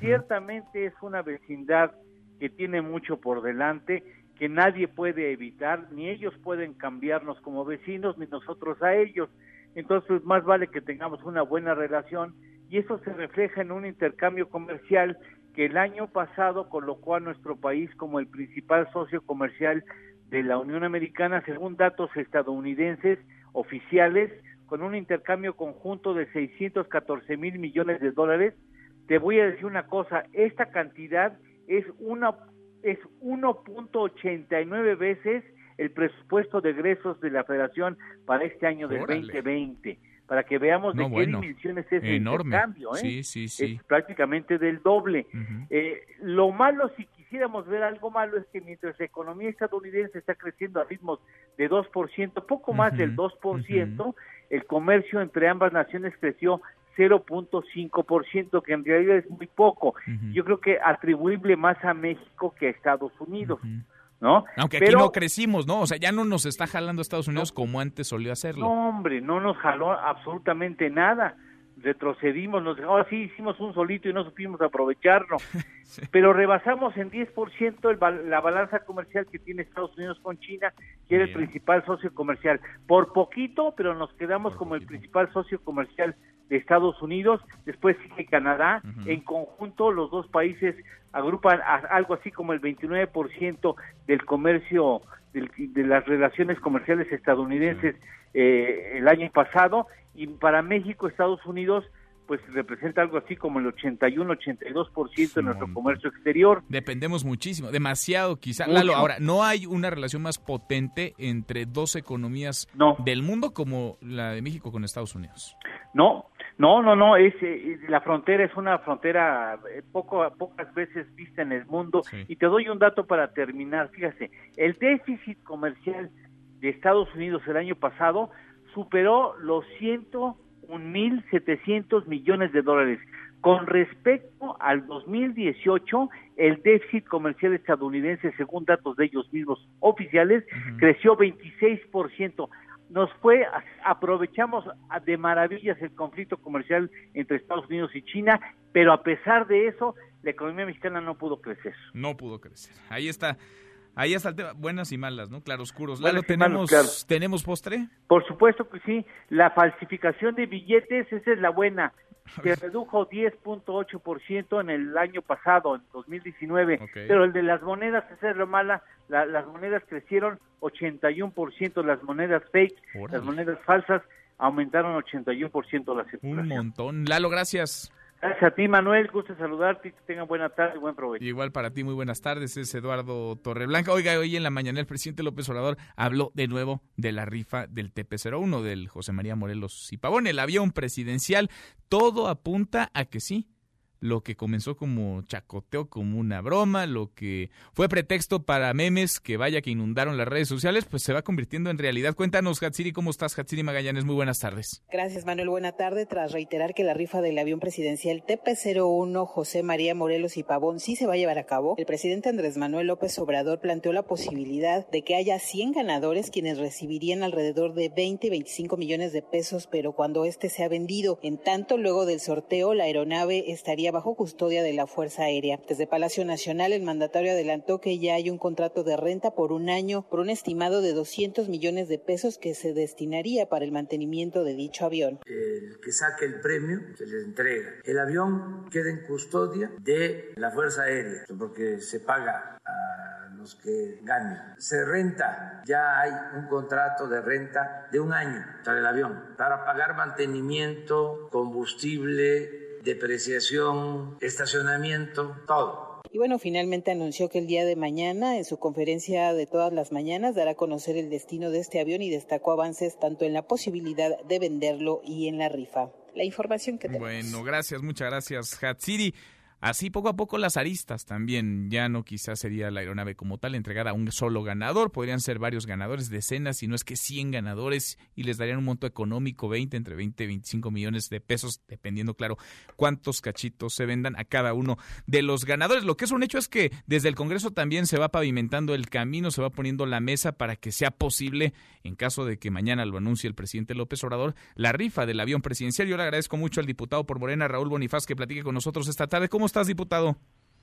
Ciertamente es una vecindad que tiene mucho por delante, que nadie puede evitar, ni ellos pueden cambiarnos como vecinos, ni nosotros a ellos. Entonces, más vale que tengamos una buena relación y eso se refleja en un intercambio comercial que el año pasado colocó a nuestro país como el principal socio comercial de la Unión Americana, según datos estadounidenses oficiales, con un intercambio conjunto de 614 mil millones de dólares. Te voy a decir una cosa, esta cantidad es una es 1.89 veces el presupuesto de egresos de la Federación para este año del Órale. 2020. para que veamos No, de bueno, qué dimensiones es enorme. el cambio. ¿eh? Sí, sí, sí. Es prácticamente del doble. Eh, lo malo, si quisiéramos ver algo malo, es que mientras la economía estadounidense está creciendo a ritmos de 2%, poco más del 2%, el comercio entre ambas naciones creció 0.5%, que en realidad es muy poco. Yo creo que atribuible más a México que a Estados Unidos. ¿No? Aunque aquí Pero- no crecimos, ¿no? O sea, ya no nos está jalando Estados Unidos como antes solía hacerlo. No, hombre, no nos jaló absolutamente nada. Retrocedimos, nos ahora sí hicimos un solito y no supimos aprovecharlo. *laughs* Pero rebasamos en 10% el, la balanza comercial que tiene Estados Unidos con China, que era el principal socio comercial. Por poquito, pero nos quedamos como el principal socio comercial de Estados Unidos. Después sigue Canadá. En conjunto, los dos países agrupan a- algo así como el 29% del comercio, del- de las relaciones comerciales estadounidenses eh, el año pasado. Y para México, Estados Unidos, pues representa algo así como el 81-82% de nuestro comercio exterior. Dependemos muchísimo, demasiado quizá. Mucho. Lalo, ahora, no hay una relación más potente entre dos economías del mundo como la de México con Estados Unidos. No, no, no, no, es, eh, la frontera es una frontera eh, poco, pocas veces vista en el mundo. Y te doy un dato para terminar. Fíjate, el déficit comercial de Estados Unidos el año pasado superó los 101.700 millones de dólares. Con respecto al 2018, el déficit comercial estadounidense, según datos de ellos mismos oficiales, creció 26%. Nos fue, aprovechamos de maravillas el conflicto comercial entre Estados Unidos y China, pero a pesar de eso, la economía mexicana no pudo crecer. No pudo crecer. Ahí está. Ahí está el tema. Buenas y malas, ¿no? Claroscuros. Lalo, y malas, ¿tenemos, claro. ¿tenemos postre? Por supuesto que sí, la falsificación de billetes, esa es la buena. Se *laughs* redujo 10.8% en el año pasado, en 2019, pero el de las monedas, esa es lo mala, la- las monedas crecieron 81%, las monedas fake, Órale. las monedas falsas aumentaron 81% la Un circulación. montón. Lalo, gracias. Gracias a ti, Manuel, gusto saludarte, que tengan buena tarde y buen provecho. Igual para ti, muy buenas tardes. Es Eduardo Torreblanca. Oiga, hoy en la mañana el presidente López Obrador habló de nuevo de la rifa del TP-01 del José María Morelos y Pavón, el avión presidencial. Todo apunta a que sí. Lo que comenzó como chacoteo, como una broma, lo que fue pretexto para memes que vaya que inundaron las redes sociales, pues se va convirtiendo en realidad. Cuéntanos, Hatsiri, ¿cómo estás? Hatsiri Magallanes, muy buenas tardes. Gracias, Manuel. Buena tarde. Tras reiterar que la rifa del avión presidencial TP-01 José María Morelos y Pavón sí se va a llevar a cabo, el presidente Andrés Manuel López Obrador planteó la posibilidad de que haya 100 ganadores quienes recibirían alrededor de 20 y 25 millones de pesos, pero cuando este sea vendido. En tanto, luego del sorteo, la aeronave estaría bajo custodia de la Fuerza Aérea. Desde Palacio Nacional, el mandatario adelantó que ya hay un contrato de renta por un año por un estimado de 200 millones de pesos que se destinaría para el mantenimiento de dicho avión. El que saque el premio se le entrega. El avión queda en custodia de la Fuerza Aérea, porque se paga a los que ganen. Se renta, ya hay un contrato de renta de un año para el avión, para pagar mantenimiento, combustible, depreciación, estacionamiento, todo. Y bueno, finalmente anunció que el día de mañana, en su conferencia de todas las mañanas, dará a conocer el destino de este avión y destacó avances tanto en la posibilidad de venderlo y en la rifa. La información que tenemos. Bueno, gracias, muchas gracias, Hatsiri. Así poco a poco las aristas también, ya no quizás sería la aeronave como tal entregada a un solo ganador, podrían ser varios ganadores, decenas, si no es que 100 ganadores y les darían un monto económico, 20, entre 20 y 25 millones de pesos, dependiendo, claro, cuántos cachitos se vendan a cada uno de los ganadores. Lo que es un hecho es que desde el Congreso también se va pavimentando el camino, se va poniendo la mesa para que sea posible, en caso de que mañana lo anuncie el presidente López Obrador, la rifa del avión presidencial. Yo le agradezco mucho al diputado por Morena, Raúl Bonifaz, que platique con nosotros esta tarde. ¿Cómo estás, diputado?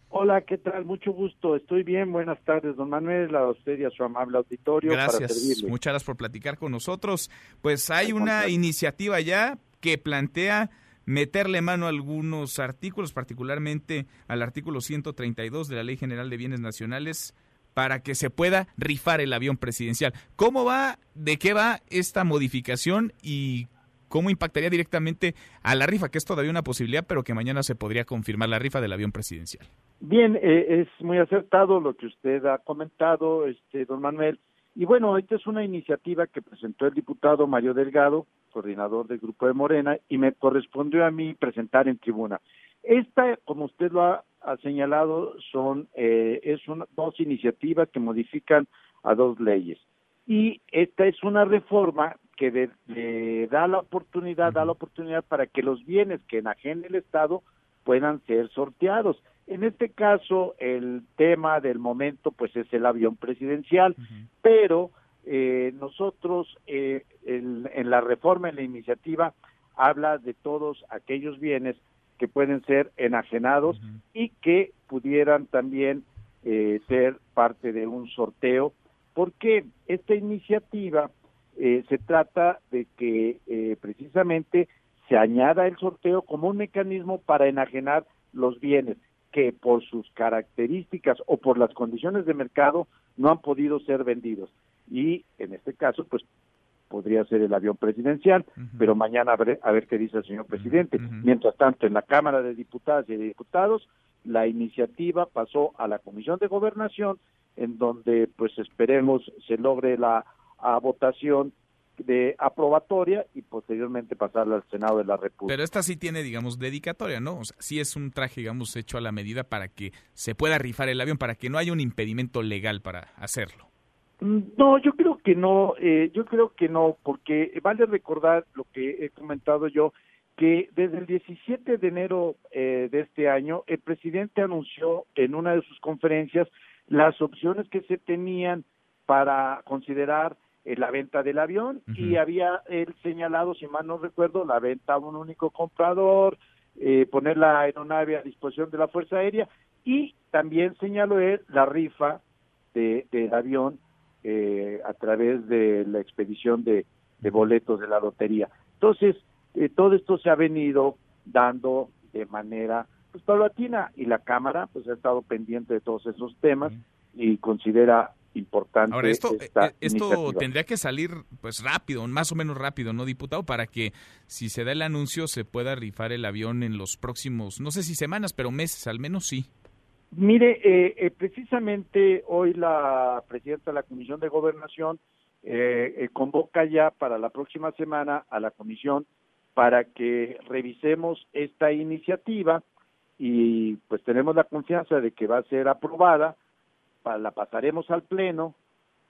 Hola, ¿qué tal? Mucho gusto. Estoy bien. Buenas tardes, don Manuel, a usted y a su amable auditorio para Gracias. servirle. Muchas gracias por platicar con nosotros. Pues hay una iniciativa ya que plantea meterle mano a algunos artículos, particularmente al artículo 132 de la Ley General de Bienes Nacionales para que se pueda rifar el avión presidencial. ¿Cómo va, de qué va esta modificación y cómo impactaría directamente a la rifa, que es todavía una posibilidad, pero que mañana se podría confirmar la rifa del avión presidencial? Bien, eh, es muy acertado lo que usted ha comentado, este, don Manuel. Y bueno, esta es una iniciativa que presentó el diputado Mario Delgado, coordinador del Grupo de Morena, y me correspondió a mí presentar en tribuna. Esta, como usted lo ha, señalado, son eh, es dos iniciativas que modifican a dos leyes. Y esta es una reforma que le da la oportunidad, da la oportunidad para que los bienes que enajene el Estado puedan ser sorteados. En este caso, el tema del momento, pues es el avión presidencial, pero eh, nosotros eh, en, la reforma, en la iniciativa, habla de todos aquellos bienes que pueden ser enajenados y que pudieran también eh, ser parte de un sorteo, porque esta iniciativa se trata de que precisamente se añada el sorteo como un mecanismo para enajenar los bienes que por sus características o por las condiciones de mercado no han podido ser vendidos. Y en este caso, pues podría ser el avión presidencial, pero mañana a ver, a ver, qué dice el señor presidente. Mientras tanto, en la Cámara de Diputadas y de Diputados, la iniciativa pasó a la Comisión de Gobernación, en donde pues esperemos se logre la votación de aprobatoria y posteriormente pasarla al Senado de la República. Pero esta sí tiene, digamos, dedicatoria, ¿no? O sea, sí es un traje, digamos, hecho a la medida para que se pueda rifar el avión, para que no haya un impedimento legal para hacerlo. Mm, no, yo creo que no, eh, yo creo que no, porque vale recordar lo que he comentado yo, que desde el 17 de enero eh, de este año el presidente anunció en una de sus conferencias las opciones que se tenían para considerar eh, la venta del avión y había él señalado, si mal no recuerdo, la venta a un único comprador, eh, poner la aeronave a disposición de la Fuerza Aérea y también señaló él la rifa de, del avión eh, a través de la expedición de, boletos de la lotería. Entonces, todo esto se ha venido dando de manera pues paulatina y la Cámara pues ha estado pendiente de todos esos temas y considera importante. Ahora, esto, eh, esto tendría que salir pues rápido, más o menos rápido, ¿no, diputado? Para que si se da el anuncio se pueda rifar el avión en los próximos, no sé si semanas, pero meses, al menos sí. Mire, eh, eh, precisamente hoy la presidenta de la Comisión de Gobernación convoca ya para la próxima semana a la Comisión para que revisemos esta iniciativa y pues tenemos la confianza de que va a ser aprobada la pasaremos al Pleno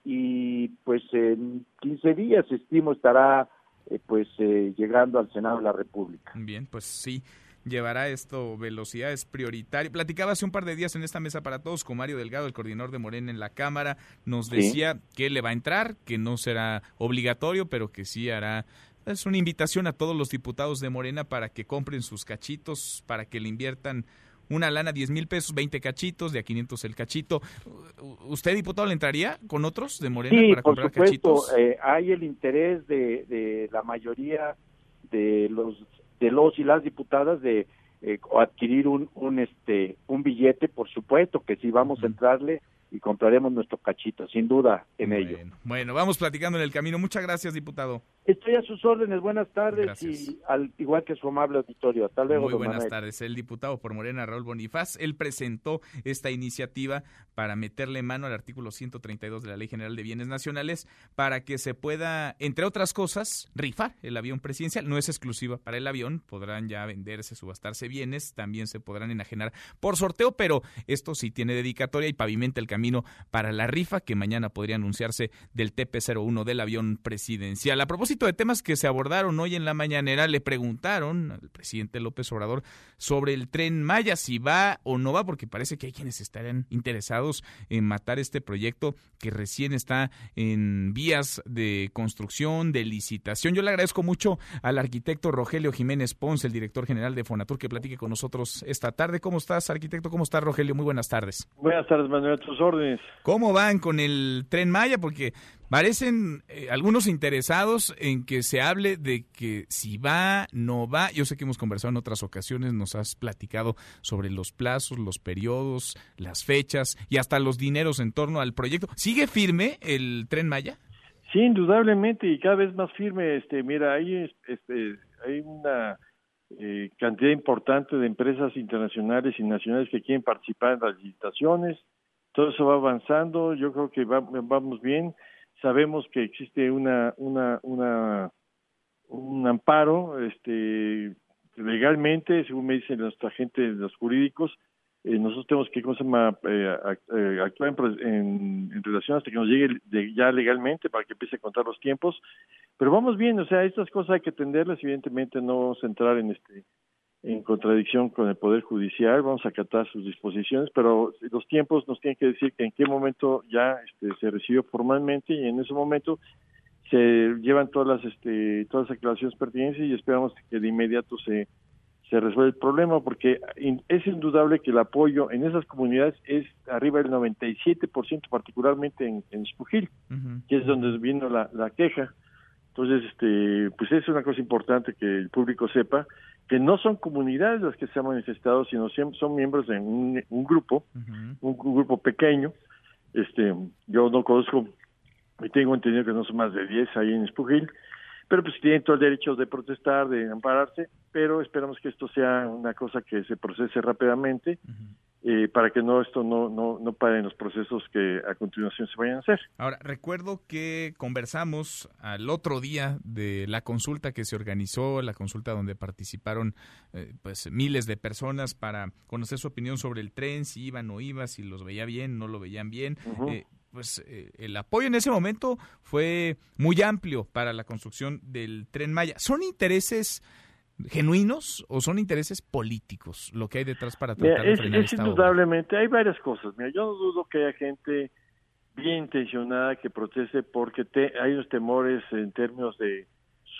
y pues en 15 días estimo estará eh, pues eh, llegando al Senado de la República. Bien, pues sí llevará esto velocidades prioritarias. Platicaba hace un par de días en esta mesa para todos con Mario Delgado, el coordinador de Morena en la Cámara. Nos decía que le va a entrar, que no será obligatorio, pero que sí hará. Es una invitación a todos los diputados de Morena para que compren sus cachitos, para que le inviertan una lana 10 mil pesos, 20 cachitos, de a 500 el cachito. ¿Usted, diputado, le entraría con otros de Morena para comprar supuesto, cachitos? Eh, hay el interés de, de la mayoría de los de los y las diputadas de eh, adquirir un, un este un billete, por supuesto que sí vamos a entrarle y compraremos nuestro cachito, sin duda en ello. Bueno, vamos platicando en el camino. Muchas gracias, diputado. Estoy a sus órdenes. Buenas tardes y al igual que su amable auditorio. Hasta luego. Muy buenas tardes. El diputado por Morena, Raúl Bonifaz, él presentó esta iniciativa para meterle mano al artículo 132 de la Ley General de Bienes Nacionales para que se pueda, entre otras cosas, rifar el avión presidencial. No es exclusiva para el avión, podrán ya venderse, subastarse bienes, también se podrán enajenar por sorteo, pero esto sí tiene dedicatoria y pavimenta el camino para la rifa que mañana podría anunciarse del TP-01 del avión presidencial. A propósito de temas que se abordaron hoy en la mañanera, le preguntaron al presidente López Obrador sobre el tren Maya, si va o no va, porque parece que hay quienes estarían interesados en matar este proyecto que recién está en vías de construcción, de licitación. Yo le agradezco mucho al arquitecto Rogelio Jiménez Ponce, el director general de Fonatur, que platique con nosotros esta tarde. ¿Cómo estás, arquitecto? ¿Cómo estás, Rogelio? Muy buenas tardes. Buenas tardes, Manuel. ¿Cómo van con el tren Maya? Porque parecen eh, algunos interesados en que se hable de que si va, no va. Yo sé que hemos conversado en otras ocasiones, nos has platicado sobre los plazos, los periodos, las fechas y hasta los dineros en torno al proyecto. ¿Sigue firme el tren Maya? Sí, indudablemente y cada vez más firme. Este, mira, hay, este, hay una eh, cantidad importante de empresas internacionales y nacionales que quieren participar en las licitaciones todo eso va avanzando, yo creo que vamos bien, sabemos que existe una, una, una, un amparo, este, legalmente, según me dicen nuestra gente, los jurídicos, eh, nosotros tenemos que ¿cómo se? Eh, eh, actuar en, en, relación hasta que nos llegue ya legalmente para que empiece a contar los tiempos. Pero vamos bien, o sea, estas cosas hay que atenderlas, evidentemente no vamos a entrar en este en contradicción con el Poder Judicial, vamos a acatar sus disposiciones, pero los tiempos nos tienen que decir que en qué momento ya este, se recibió formalmente y en ese momento se llevan todas las este, todas las aclaraciones pertinentes y esperamos que de inmediato se se resuelve el problema porque es indudable que el apoyo en esas comunidades es arriba del 97%, particularmente en, en Spugil, que es donde vino la, la, queja. Entonces, este, pues es una cosa importante que el público sepa que no son comunidades las que se han manifestado, sino son miembros de un, grupo, un, grupo pequeño. Este, yo no conozco y tengo entendido que no son más de 10 ahí en Spugil, pero pues tienen todo el derecho de protestar, de ampararse, pero esperamos que esto sea una cosa que se procese rápidamente eh, para que no esto no, no, no paren los procesos que a continuación se vayan a hacer. Ahora, recuerdo que conversamos al otro día de la consulta que se organizó, la consulta donde participaron eh, pues miles de personas para conocer su opinión sobre el tren, si iban o iban, si los veía bien, no lo veían bien pues eh, el apoyo en ese momento fue muy amplio para la construcción del tren Maya. ¿Son intereses genuinos o son intereses políticos lo que hay detrás para tratar de frenar es, indudablemente, hay varias cosas. Mira, yo no dudo que haya gente bien intencionada que proteste porque hay unos temores en términos de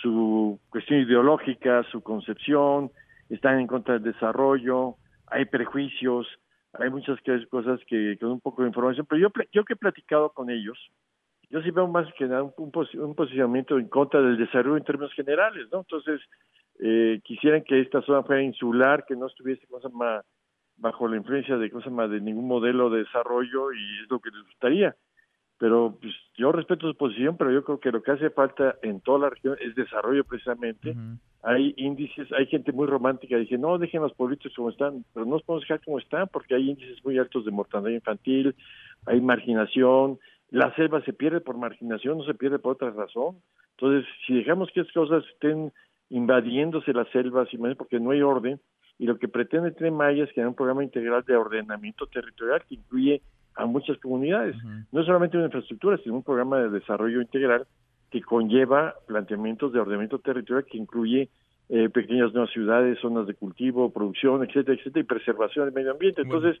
su cuestión ideológica, su concepción, están en contra del desarrollo, hay prejuicios, hay muchas cosas que con un poco de información, pero yo, yo que he platicado con ellos, yo sí veo más que nada un, un, posicionamiento en contra del desarrollo en términos generales, ¿no? Entonces, eh, quisieran que esta zona fuera insular, que no estuviese cosa más, bajo la influencia de cosa más de ningún modelo de desarrollo y es lo que les gustaría pero pues, yo respeto su posición, pero yo creo que lo que hace falta en toda la región es desarrollo precisamente. Hay índices, hay gente muy romántica dice, no, dejen los pueblitos como están, pero no los podemos dejar como están porque hay índices muy altos de mortalidad infantil, hay marginación, la selva se pierde por marginación, no se pierde por otra razón. Entonces, si dejamos que estas cosas estén invadiéndose las selvas, porque no hay orden, y lo que pretende Tren Maya es crear un programa integral de ordenamiento territorial que incluye a muchas comunidades. No es solamente una infraestructura, sino un programa de desarrollo integral que conlleva planteamientos de ordenamiento territorial que incluye eh, pequeñas nuevas ciudades, zonas de cultivo, producción, etcétera, etcétera, y preservación del medio ambiente. Entonces,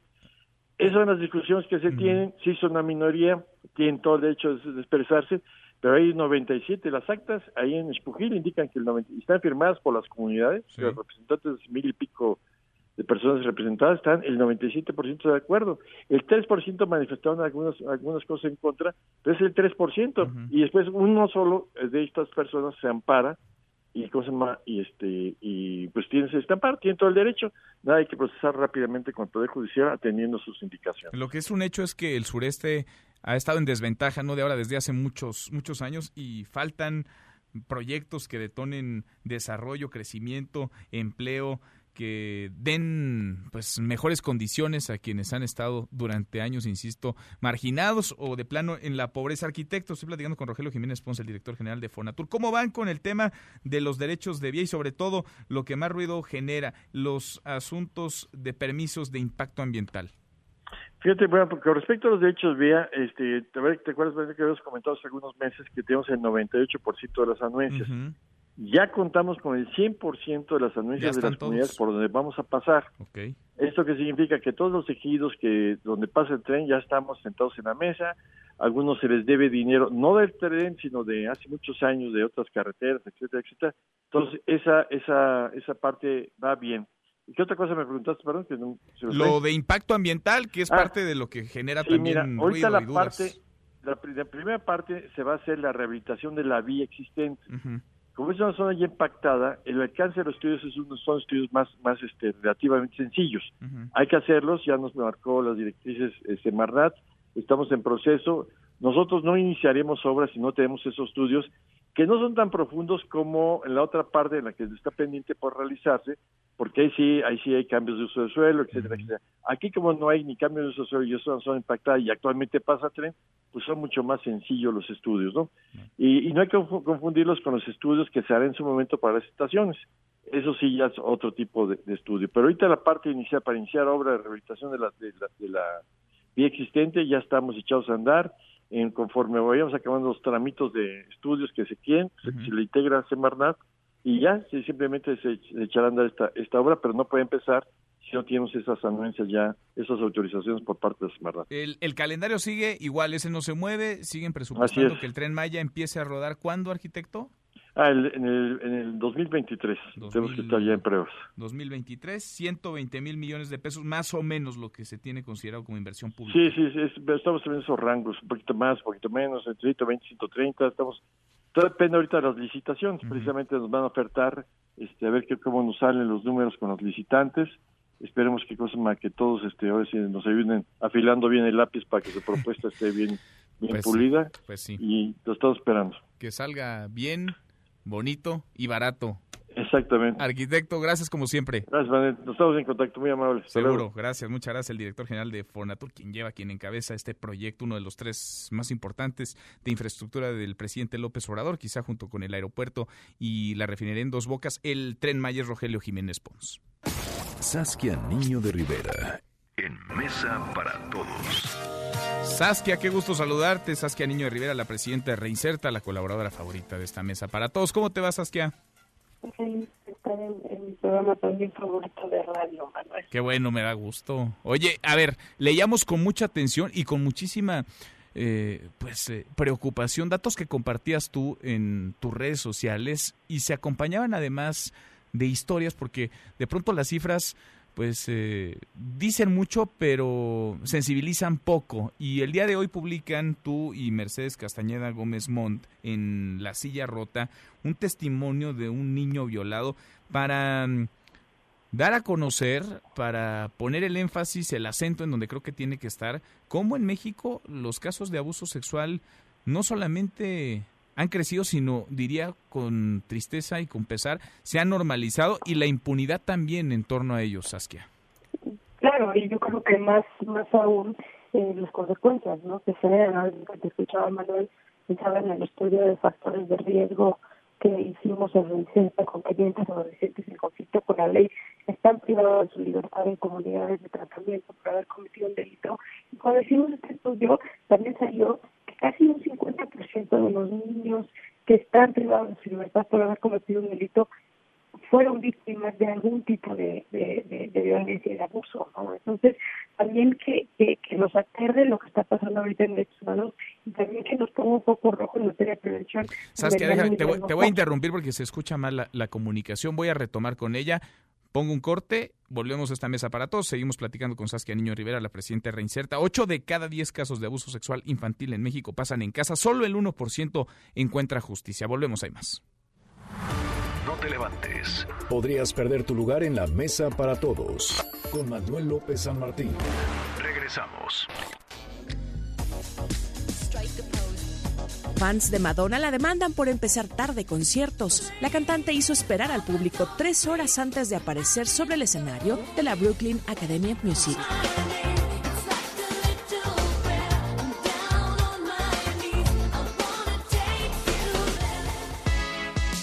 esas son las discusiones que se tienen, sí son una minoría, tienen todo el derecho de, expresarse, pero hay 97, las actas ahí en Espujil indican que el 90, están firmadas por las comunidades, los representantes de mil y pico de personas representadas están el 97% de acuerdo. El 3% manifestaron algunas algunas cosas en contra, pero es el 3%. Y después uno solo de estas personas se ampara y cosa más, y este y pues tiene ese estampar, tiene todo el derecho, nada hay que procesar rápidamente con el Poder Judicial atendiendo sus indicaciones. Lo que es un hecho es que el sureste ha estado en desventaja, no de ahora, desde hace muchos muchos años y faltan proyectos que detonen desarrollo, crecimiento, empleo, que den pues mejores condiciones a quienes han estado durante años, insisto, marginados o de plano en la pobreza. Arquitecto, estoy platicando con Rogelio Jiménez Ponce, el director general de Fonatur. ¿Cómo van con el tema de los derechos de vía y sobre todo lo que más ruido genera, los asuntos de permisos de impacto ambiental? Fíjate, bueno, porque respecto a los derechos de vía, este, ¿te, acuerdas que habíamos comentado hace algunos meses que tenemos el 98% de las anuencias? Ya contamos con el 100% de las anuncias de las comunidades por donde vamos a pasar. Esto que significa que todos los ejidos que donde pasa el tren ya estamos sentados en la mesa. algunos se les debe dinero, no del tren, sino de hace muchos años de otras carreteras, etcétera, etcétera. Entonces esa esa esa parte va bien. ¿Y qué otra cosa me preguntaste, perdón? Que lo de impacto ambiental, que es ah, parte de lo que genera también mira, ahorita la parte, la, primera parte se va a hacer la rehabilitación de la vía existente. Como es una zona ya impactada, el alcance de los estudios es uno, son estudios más, más este, relativamente sencillos. Hay que hacerlos, ya nos marcó las directrices eh, Semarnat, estamos en proceso. Nosotros no iniciaremos obras si no tenemos esos estudios que no son tan profundos como en la otra parte en la que está pendiente por realizarse, porque ahí sí, ahí sí hay cambios de uso de suelo, etcétera, etcétera. Aquí como no hay ni cambios de uso de suelo y eso son impactadas y actualmente pasa tren, pues son mucho más sencillos los estudios, ¿no? Y, y no hay que confundirlos con los estudios que se harán en su momento para las estaciones. Eso sí ya es otro tipo de, de estudio. Pero ahorita la parte inicial, para iniciar obra de rehabilitación de la, de la, de la vía existente, ya estamos echados a andar. En, conforme vayamos acabando los tramitos de estudios que se quieren, se, se le integra Semarnat y ya sí, simplemente se, se echará a andar esta, esta obra, pero no puede empezar si no tenemos esas anuencias ya, esas autorizaciones por parte de Semarnat. El, el calendario sigue igual, ese no se mueve, siguen presupuestando es. que el Tren Maya empiece a rodar. ¿Cuándo, arquitecto? Ah, el- en, el, en el 2023 tenemos que estar ya en pruebas. 2023, 120 mil millones de pesos, más o menos lo que se tiene considerado como inversión pública. Sí, sí, sí, es- estamos en esos rangos, un poquito más, un poquito menos, entre 120 y 130, estamos, todo depende ahorita de las licitaciones, precisamente nos van a ofertar, este, a ver qué, cómo nos salen los números con los licitantes, esperemos que cosa más que todos este, ahora sí nos ayuden afilando bien el lápiz para que su propuesta esté bien, bien *laughs* Pues sí, pulida, pues sí. y lo estamos esperando. Que salga bien, bonito y barato. Exactamente. Arquitecto, gracias como siempre. Gracias, Manuel. Nos estamos en contacto, muy luego. Seguro, gracias, muchas gracias. El director general de Fornatur, quien lleva, quien encabeza este proyecto, uno de los tres más importantes de infraestructura del presidente López Obrador, quizá junto con el aeropuerto y la refinería en Dos Bocas, el Tren Maya Rogelio Jiménez Pons. Saskia Niño de Rivera. En Mesa para Todos. Saskia, qué gusto saludarte. Saskia Niño de Rivera, la presidenta de Reinserta, la colaboradora favorita de esta mesa para todos. ¿Cómo te va, Saskia? Feliz Manuel. Qué bueno, me da gusto. Oye, a ver, leíamos con mucha atención y con muchísima eh, pues eh, preocupación datos que compartías tú en tus redes sociales y se acompañaban además de historias porque de pronto las cifras pues eh, dicen mucho pero sensibilizan poco. Y el día de hoy publican tú y Mercedes Castañeda Gómez Montt en La Silla Rota un testimonio de un niño violado para mm, dar a conocer, para poner el énfasis, el acento en donde creo que tiene que estar, cómo en México los casos de abuso sexual no solamente han crecido, sino diría con tristeza y con pesar, se han normalizado y la impunidad también en torno a ellos, Saskia. Claro, y yo creo que más más aún eh, las consecuencias ¿no? que se generan, te escuchaba Manuel, pensaba en el estudio de factores de riesgo que hicimos en Reinserta con clientes adolescentes en conflicto con la ley, están privados de su libertad en comunidades de tratamiento por haber cometido un delito. Y cuando hicimos este estudio, también salió casi un 50% de los niños que están privados de su libertad por haber cometido un delito fueron víctimas de algún tipo de, de, de, de violencia y de abuso. ¿no? Entonces, también que, que, que nos aterre lo que está pasando ahorita en derechos humanos y también que nos ponga un poco rojo en materia de prevención. Déjame, te, voy, te voy a interrumpir porque se escucha mal la, la comunicación. Voy a retomar con ella. Pongo un corte, volvemos a esta mesa para todos. Seguimos platicando con Saskia Niño Rivera, la presidenta de Reinserta. Ocho de cada diez casos de abuso sexual infantil en México pasan en casa. Solo el 1% encuentra justicia. Volvemos, hay más. No te levantes. Podrías perder tu lugar en la mesa para todos. Con Manuel López San Martín. Regresamos. Fans de Madonna la demandan por empezar tarde conciertos. La cantante hizo esperar al público tres horas antes de aparecer sobre el escenario de la Brooklyn Academy of Music.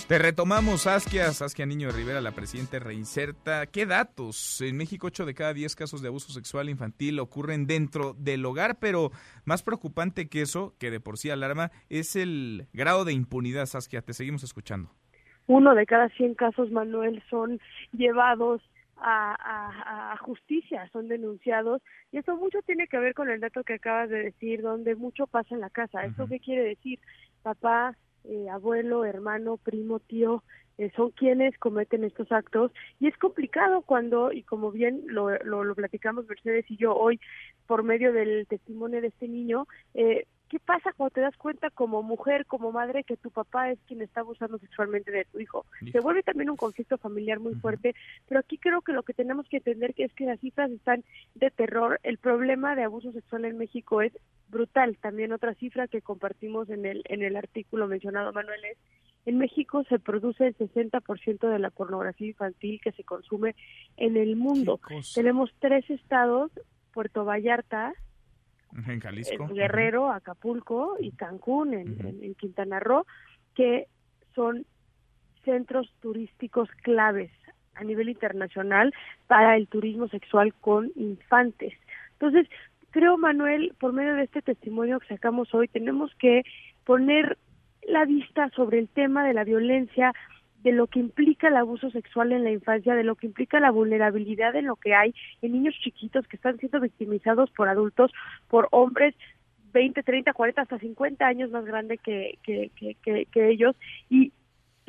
Te retomamos, Saskia, Saskia Niño de Rivera, la presidenta de Reinserta. ¿Qué datos? En México, 8 de cada 10 casos de abuso sexual infantil ocurren dentro del hogar, pero más preocupante que eso, que de por sí alarma, es el grado de impunidad, Saskia. Te seguimos escuchando. uno de cada 100 casos, Manuel, son llevados a, a- a justicia, son denunciados. Y eso mucho tiene que ver con el dato que acabas de decir, donde mucho pasa en la casa. ¿Esto qué quiere decir? Papá, eh, abuelo, hermano, primo, tío, eh, son quienes cometen estos actos. Y es complicado cuando, y como bien lo, lo, lo platicamos Mercedes y yo hoy, por medio del testimonio de este niño, eh, ¿qué pasa cuando te das cuenta como mujer, como madre, que tu papá es quien está abusando sexualmente de tu hijo? Se vuelve también un conflicto familiar muy fuerte, pero aquí creo que lo que tenemos que entender es que las cifras están de terror. El problema de abuso sexual en México es brutal. También otra cifra que compartimos en el en el artículo mencionado Manuel es En México se produce el 60% de la pornografía infantil que se consume en el mundo. Tenemos tres estados, Puerto Vallarta, en Jalisco, Guerrero, Acapulco y Cancún, en Quintana Roo, que son centros turísticos claves a nivel internacional para el turismo sexual con infantes. Entonces, creo, Manuel, por medio de este testimonio que sacamos hoy, tenemos que poner la vista sobre el tema de la violencia, de lo que implica el abuso sexual en la infancia, de lo que implica la vulnerabilidad en lo que hay en niños chiquitos que están siendo victimizados por adultos, por hombres 20, 30, 40, hasta 50 años más grandes que, que, que, que ellos. Y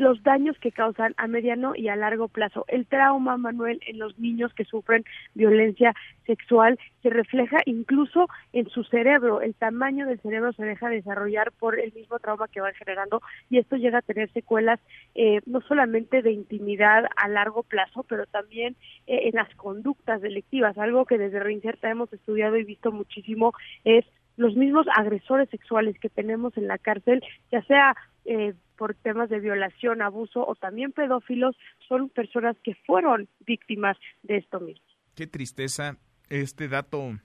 los daños que causan a mediano y a largo plazo. El trauma, Manuel, en los niños que sufren violencia sexual se refleja incluso en su cerebro. El tamaño del cerebro se deja desarrollar por el mismo trauma que van generando y esto llega a tener secuelas eh, no solamente de intimidad a largo plazo, pero también eh, en las conductas delictivas. Algo que desde Reinserta hemos estudiado y visto muchísimo es los mismos agresores sexuales que tenemos en la cárcel, ya sea eh, por temas de violación, abuso o también pedófilos, son personas que fueron víctimas de esto mismo. Qué tristeza este dato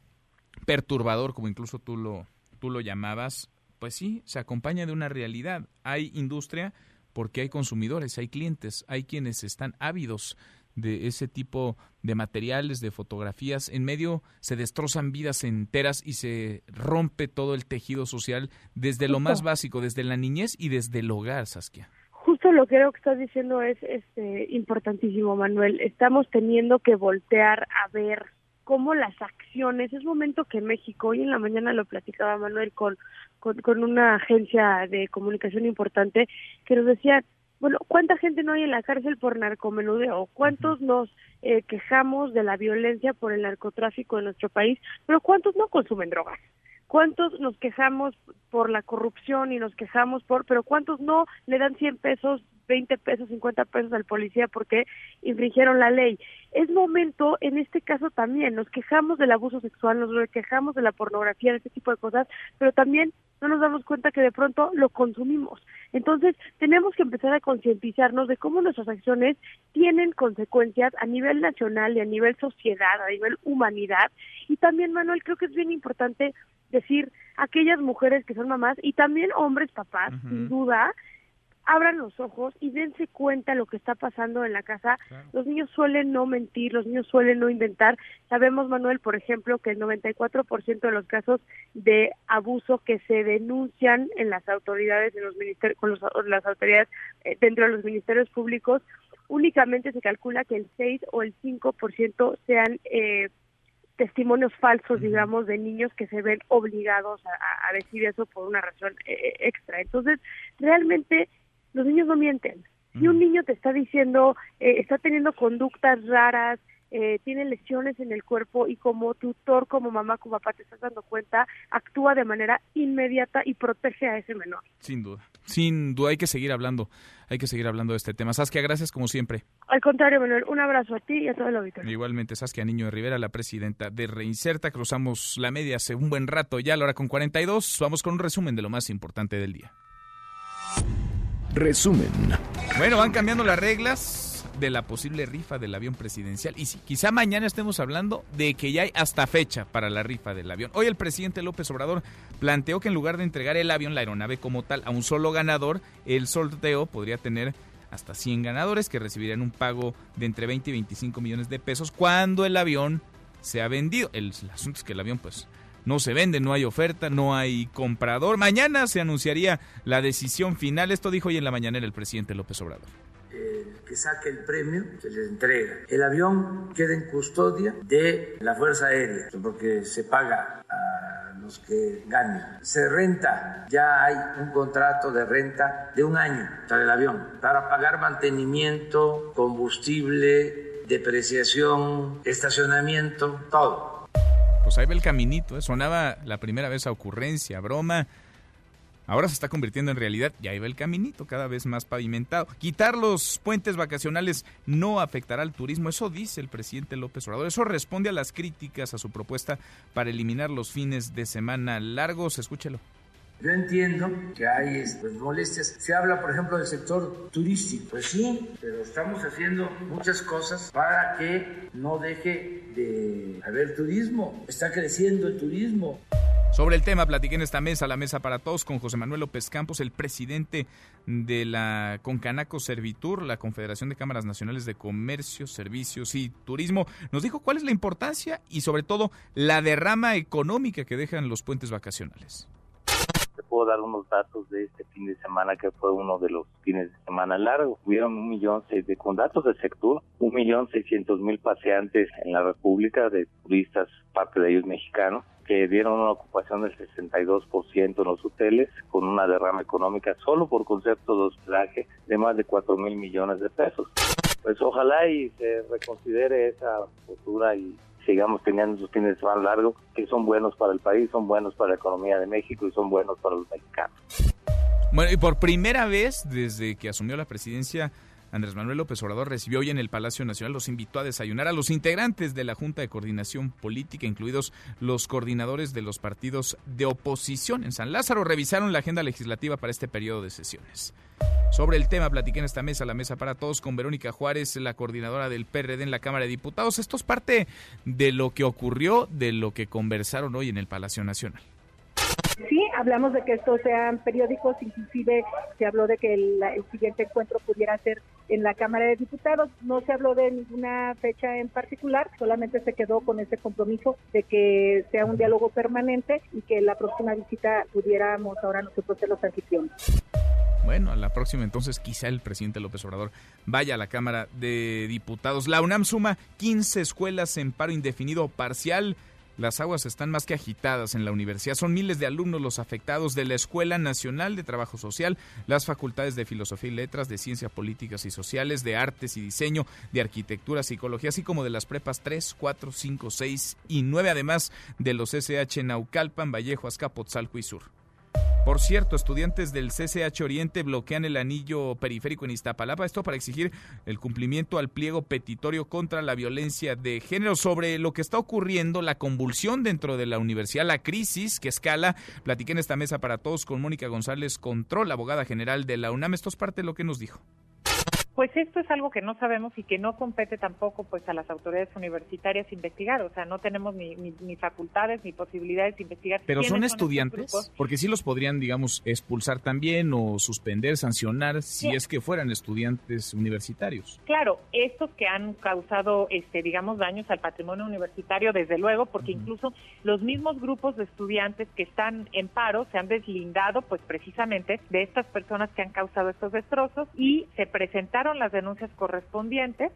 perturbador, como incluso tú lo, tú lo llamabas, pues sí, se acompaña de una realidad. Hay industria porque hay consumidores, hay clientes, hay quienes están ávidos de ese tipo de materiales, de fotografías. En medio se destrozan vidas enteras y se rompe todo el tejido social desde lo más básico, desde la niñez y desde el hogar, Saskia. Justo lo que creo que estás diciendo es este, importantísimo, Manuel. Estamos teniendo que voltear a ver cómo las acciones, es momento que México, hoy en la mañana lo platicaba Manuel con, con, con una agencia de comunicación importante, que nos decía, bueno, ¿cuánta gente no hay en la cárcel por narcomenudeo? ¿Cuántos nos eh, quejamos de la violencia por el narcotráfico en nuestro país? Pero ¿cuántos no consumen drogas? ¿Cuántos nos quejamos por la corrupción y nos quejamos por, pero cuántos no le dan 100 pesos 20 pesos, 50 pesos al policía porque infringieron la ley. Es momento, en este caso también, nos quejamos del abuso sexual, nos quejamos de la pornografía, de este tipo de cosas, pero también no nos damos cuenta que de pronto lo consumimos. Entonces, tenemos que empezar a concientizarnos de cómo nuestras acciones tienen consecuencias a nivel nacional y a nivel sociedad, a nivel humanidad. Y también, Manuel, creo que es bien importante decir aquellas mujeres que son mamás y también hombres papás, sin duda, abran los ojos y dense cuenta lo que está pasando en la casa. Los niños suelen no mentir, los niños suelen no inventar. Sabemos, Manuel, por ejemplo, que el 94% de los casos de abuso que se denuncian en las autoridades, en los ministerios, con las autoridades eh, dentro de los ministerios públicos, únicamente se calcula que el 6 o el 5% sean eh, testimonios falsos, digamos, de niños que se ven obligados a, decir eso por una razón eh, extra. Entonces, realmente los niños no mienten. Si un niño te está diciendo, eh, está teniendo conductas raras, eh, tiene lesiones en el cuerpo y como tutor, como mamá, como papá, te estás dando cuenta, actúa de manera inmediata y protege a ese menor. Sin duda, sin duda hay que seguir hablando, hay que seguir hablando de este tema. Saskia, gracias como siempre. Al contrario, Manuel, un abrazo a ti y a todo el auditorio. Igualmente, Saskia Niño de Rivera, la presidenta de Reinserta, cruzamos la media hace un buen rato, ya a la hora con 42, vamos con un resumen de lo más importante del día. Resumen. Bueno, van cambiando las reglas de la posible rifa del avión presidencial. Y sí, quizá mañana estemos hablando de que ya hay hasta fecha para la rifa del avión. Hoy el presidente López Obrador planteó que en lugar de entregar el avión, la aeronave como tal, a un solo ganador, el sorteo podría tener hasta 100 ganadores que recibirían un pago de entre 20 y 25 millones de pesos cuando el avión sea vendido. El, el asunto es que el avión pues no se vende, no hay oferta, no hay comprador. Mañana se anunciaría la decisión final. Esto dijo hoy en la mañanera el presidente López Obrador el que saque el premio se le entrega. El avión queda en custodia de la Fuerza Aérea, porque se paga a los que ganen. Se renta, ya hay un contrato de renta de un año para el avión, para pagar mantenimiento, combustible, depreciación, estacionamiento, todo pues ahí va el caminito, ¿eh? sonaba la primera vez a ocurrencia, broma. Ahora se está convirtiendo en realidad y ahí va el caminito cada vez más pavimentado. Quitar los puentes vacacionales no afectará al turismo, eso dice el presidente López Obrador. Eso responde a las críticas a su propuesta para eliminar los fines de semana largos. Escúchelo Yo entiendo que hay pues, molestias. Se habla, por ejemplo, del sector turístico. Pues sí, pero estamos haciendo muchas cosas para que no deje de haber turismo. Está creciendo el turismo. Sobre el tema, platiqué en esta mesa, la mesa para todos, con José Manuel López Campos, el presidente de la Concanaco Servitur, la Confederación de Cámaras Nacionales de Comercio, Servicios y Turismo. Nos dijo cuál es la importancia y sobre todo la derrama económica que dejan los puentes vacacionales puedo dar unos datos de este fin de semana que fue uno de los fines de semana largos. Hubieron un millón seis de, con datos del sector, un millón seiscientos mil paseantes en la República de turistas, parte de ellos mexicanos que dieron una ocupación del 62% en los hoteles, con una derrama económica solo por concepto de hospedaje de más de 4 mil millones de pesos. Pues ojalá y se reconsidere esa postura y sigamos teniendo esos fines de semana largos que son buenos para el país, son buenos para la economía de México y son buenos para los mexicanos. Bueno, y por primera vez desde que asumió la presidencia, Andrés Manuel López Obrador recibió hoy en el Palacio Nacional, los invitó a desayunar a los integrantes de la Junta de Coordinación Política, incluidos los coordinadores de los partidos de oposición. En San Lázaro revisaron la agenda legislativa para este periodo de sesiones. Sobre el tema platiqué en esta mesa, la mesa para todos, con Verónica Juárez, la coordinadora del PRD en la Cámara de Diputados. Esto es parte de lo que ocurrió, de lo que conversaron hoy en el Palacio Nacional. Sí, hablamos de que estos sean periódicos, inclusive se habló de que el, siguiente encuentro pudiera ser en la Cámara de Diputados. No se habló de ninguna fecha en particular, solamente se quedó con ese compromiso de que sea un diálogo permanente y que la próxima visita pudiéramos ahora nosotros ser los anfitriones. Bueno, a la próxima entonces quizá el presidente López Obrador vaya a la Cámara de Diputados. La UNAM suma 15 escuelas en paro indefinido parcial. Las aguas están más que agitadas en la universidad. Son miles de alumnos los afectados de la Escuela Nacional de Trabajo Social, las facultades de Filosofía y Letras, de Ciencias Políticas y Sociales, de Artes y Diseño, de Arquitectura, Psicología, así como de las prepas 3, 4, 5, 6 y 9, además de los SH Naucalpan, Vallejo, Azcapotzalco y Sur. Por cierto, estudiantes del CCH Oriente bloquean el anillo periférico en Iztapalapa, esto para exigir el cumplimiento al pliego petitorio contra la violencia de género. Sobre lo que está ocurriendo, la convulsión dentro de la universidad, la crisis que escala, platiqué en esta mesa para todos con Mónica González Control, abogada general de la UNAM. Esto es parte de lo que nos dijo. Pues esto es algo que no sabemos y que no compete tampoco pues a las autoridades universitarias investigar, o sea, no tenemos ni, ni, facultades ni posibilidades de investigar. Pero son estudiantes, porque sí los podrían, digamos, expulsar también o suspender, sancionar si es que fueran estudiantes universitarios. Claro, estos que han causado, este, digamos, daños al patrimonio universitario, desde luego, porque incluso los mismos grupos de estudiantes que están en paro se han deslindado, pues precisamente, de estas personas que han causado estos destrozos y se presentaron las denuncias correspondientes.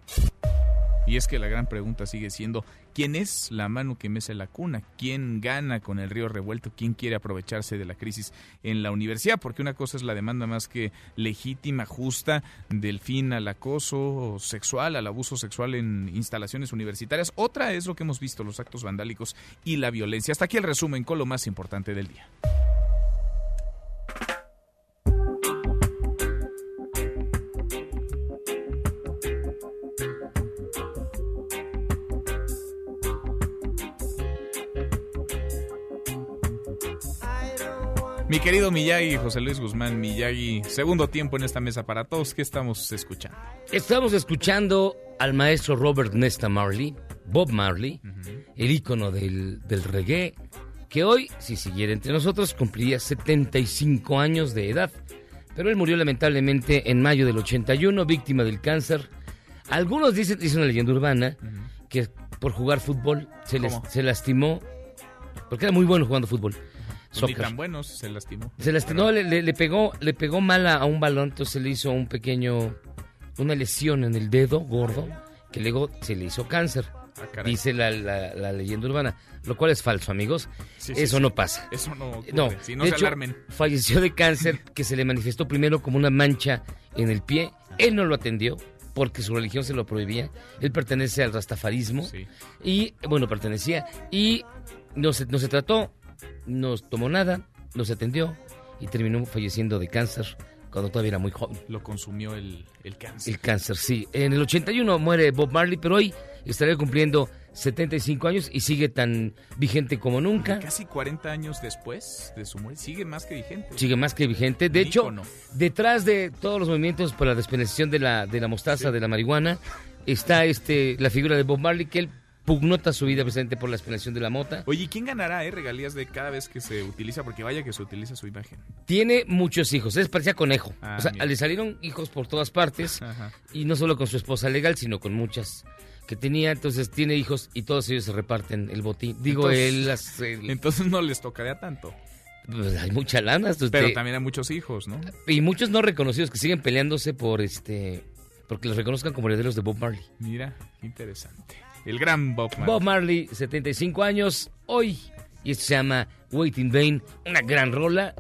Y es que la gran pregunta sigue siendo, ¿quién es la mano que mece la cuna? ¿Quién gana con el río revuelto? ¿Quién quiere aprovecharse de la crisis en la universidad? Porque una cosa es la demanda más que legítima, justa, del fin al acoso sexual, al abuso sexual en instalaciones universitarias. Otra es lo que hemos visto, los actos vandálicos y la violencia. Hasta aquí el resumen con lo más importante del día. Mi querido Miyagi, José Luis Guzmán Miyagi, segundo tiempo en esta mesa para todos. ¿Qué estamos escuchando? Estamos escuchando al maestro Robert Nesta Marley, Bob Marley, el ícono del, del reggae, que hoy, si siguiera entre nosotros, cumpliría 75 años de edad. Pero él murió lamentablemente en mayo del 81, víctima del cáncer. Algunos dicen, dice una leyenda urbana, que por jugar fútbol se, les, se lastimó, porque era muy bueno jugando fútbol ni tan buenos, se lastimó. Se lastimó, le, pegó, le pegó mal a, un balón, entonces le hizo un pequeño, una lesión en el dedo gordo, que luego se le hizo cáncer. Ah, dice la, leyenda urbana, lo cual es falso, amigos. Eso no pasa. Eso no no, si no se alarmen. Falleció de cáncer *laughs* que se le manifestó primero como una mancha en el pie. Él no lo atendió porque su religión se lo prohibía. Él pertenece al rastafarismo. Y, bueno, pertenecía. Y no se, no se trató no tomó nada, no se atendió y terminó falleciendo de cáncer cuando todavía era muy joven. Lo consumió el, cáncer. El cáncer, sí. En el 81 muere Bob Marley, pero hoy estaría cumpliendo 75 años y sigue tan vigente como nunca. Casi 40 años después de su muerte, sigue más que vigente. Sigue más que vigente. De hecho, detrás de todos los movimientos por la despenalización de la, de la mostaza, de la marihuana, está este la figura de Bob Marley, que él pugnota su vida precisamente por la despenalización de la mota. Oye, ¿quién ganará eh, regalías de cada vez que se utiliza? Porque vaya que se utiliza su imagen. Tiene muchos hijos, es parecía conejo. Ah, o sea, mira. le salieron hijos por todas partes *laughs* Ajá. y no solo con su esposa legal, sino con muchas que tenía. Entonces tiene hijos y todos ellos se reparten el botín. Digo, Entonces- él las- el- Entonces no les tocaría tanto. pues, hay mucha lana. entonces, Pero te- también hay muchos hijos, ¿no? Y muchos no reconocidos que siguen peleándose por este. Porque los reconozcan como herederos de Bob Marley. Mira, interesante. El gran Bob Marley. Bob Marley, 75 años, hoy. Y esto se llama Wait in Vain, una gran rola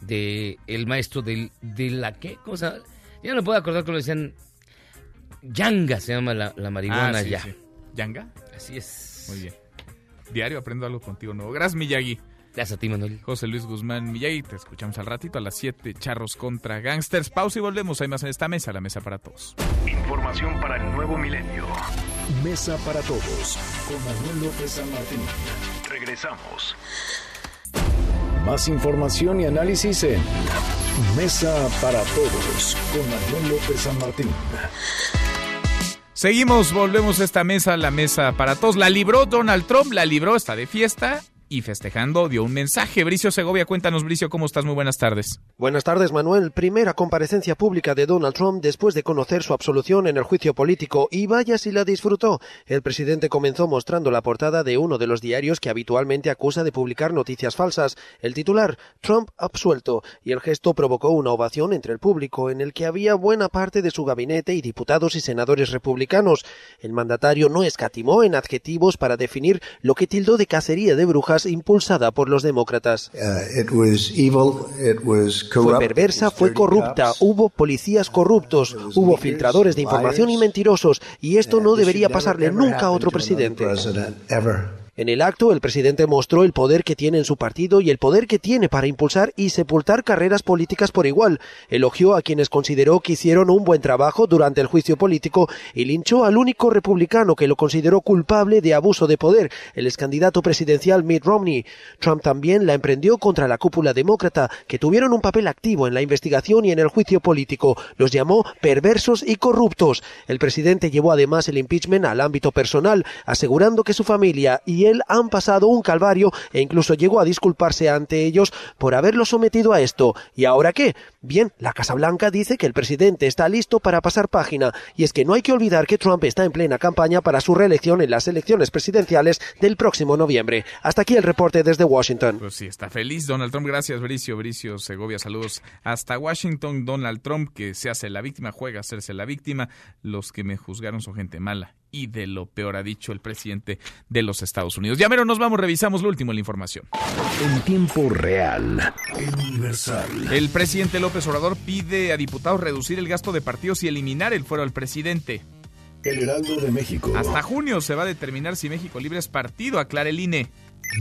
de el maestro del, de la qué, ¿cómo se llama? Ya no me puedo acordar cómo le decían. Yanga se llama la, la marihuana Ah, sí, ya. sí. ¿Yanga? Así es. Muy bien. Diario aprendo algo contigo nuevo. Gracias, Miyagi. Gracias a ti, Manuel. José Luis Guzmán Miyagi, te escuchamos al ratito a las 7, Charros contra Gangsters. Pausa y volvemos. Hay más en esta mesa, la mesa para todos. Información para el nuevo milenio. Mesa para todos con Manuel López San Martín. Regresamos. Más información y análisis en Mesa para todos con Manuel López San Martín. Seguimos, volvemos a esta mesa, la mesa para todos. La libró Donald Trump, la libró, está de fiesta y festejando dio un mensaje. Bricio Segovia, cuéntanos, Bricio, ¿cómo estás? Muy buenas tardes. Buenas tardes, Manuel. Primera comparecencia pública de Donald Trump después de conocer su absolución en el juicio político y vaya si la disfrutó. El presidente comenzó mostrando la portada de uno de los diarios que habitualmente acusa de publicar noticias falsas. El titular, Trump absuelto, y el gesto provocó una ovación entre el público en el que había buena parte de su gabinete y diputados y senadores republicanos. El mandatario no escatimó en adjetivos para definir lo que tildó de cacería de brujas impulsada por los demócratas. Uh, Fue perversa, fue corrupta, hubo policías corruptos, hubo filtradores de información y mentirosos, y esto no debería pasarle nunca a otro presidente. En el acto, el presidente mostró el poder que tiene en su partido y el poder que tiene para impulsar y sepultar carreras políticas por igual. Elogió a quienes consideró que hicieron un buen trabajo durante el juicio político y linchó al único republicano que lo consideró culpable de abuso de poder, el excandidato presidencial Mitt Romney. Trump también la emprendió contra la cúpula demócrata, que tuvieron un papel activo en la investigación y en el juicio político. Los llamó perversos y corruptos. El presidente llevó además el impeachment al ámbito personal, asegurando que su familia y él han pasado un calvario e incluso llegó a disculparse ante ellos por haberlo sometido a esto. ¿Y ahora qué? Bien, la Casa Blanca dice que el presidente está listo para pasar página, y es que no hay que olvidar que Trump está en plena campaña para su reelección en las elecciones presidenciales del próximo noviembre. Hasta aquí el reporte desde Washington. Pues sí, está feliz Donald Trump. Gracias, Bricio. Bricio Segovia, saludos hasta Washington. Donald Trump, que se hace la víctima, juega a hacerse la víctima. Los que me juzgaron son gente mala. Y de lo peor ha dicho el presidente de los Estados Unidos. Ya mero nos vamos, revisamos lo último en la información. En tiempo real. En Universal. El presidente López Obrador pide a diputados reducir el gasto de partidos y eliminar el fuero al presidente. El Heraldo de México. Hasta junio se va a determinar si México Libre es partido, aclara el INE.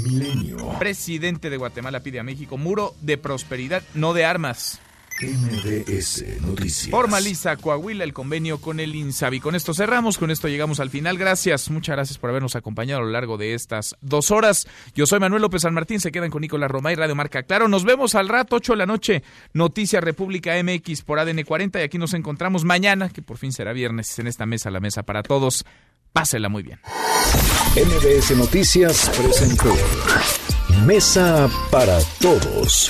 Milenio. Presidente de Guatemala pide a México muro de prosperidad, no de armas. MBS Noticias. Formaliza Coahuila el convenio con el INSABI. Con esto cerramos, con esto llegamos al final. Gracias, muchas gracias por habernos acompañado a lo largo de estas dos horas. Yo soy Manuel López San Martín, se quedan con Nicolás Romay, Radio Marca Claro. Nos vemos al rato, 8 de la noche, Noticias República MX por ADN 40 y aquí nos encontramos mañana, que por fin será viernes, en esta mesa, la mesa para todos. Pásela muy bien. MBS Noticias presentó Mesa para Todos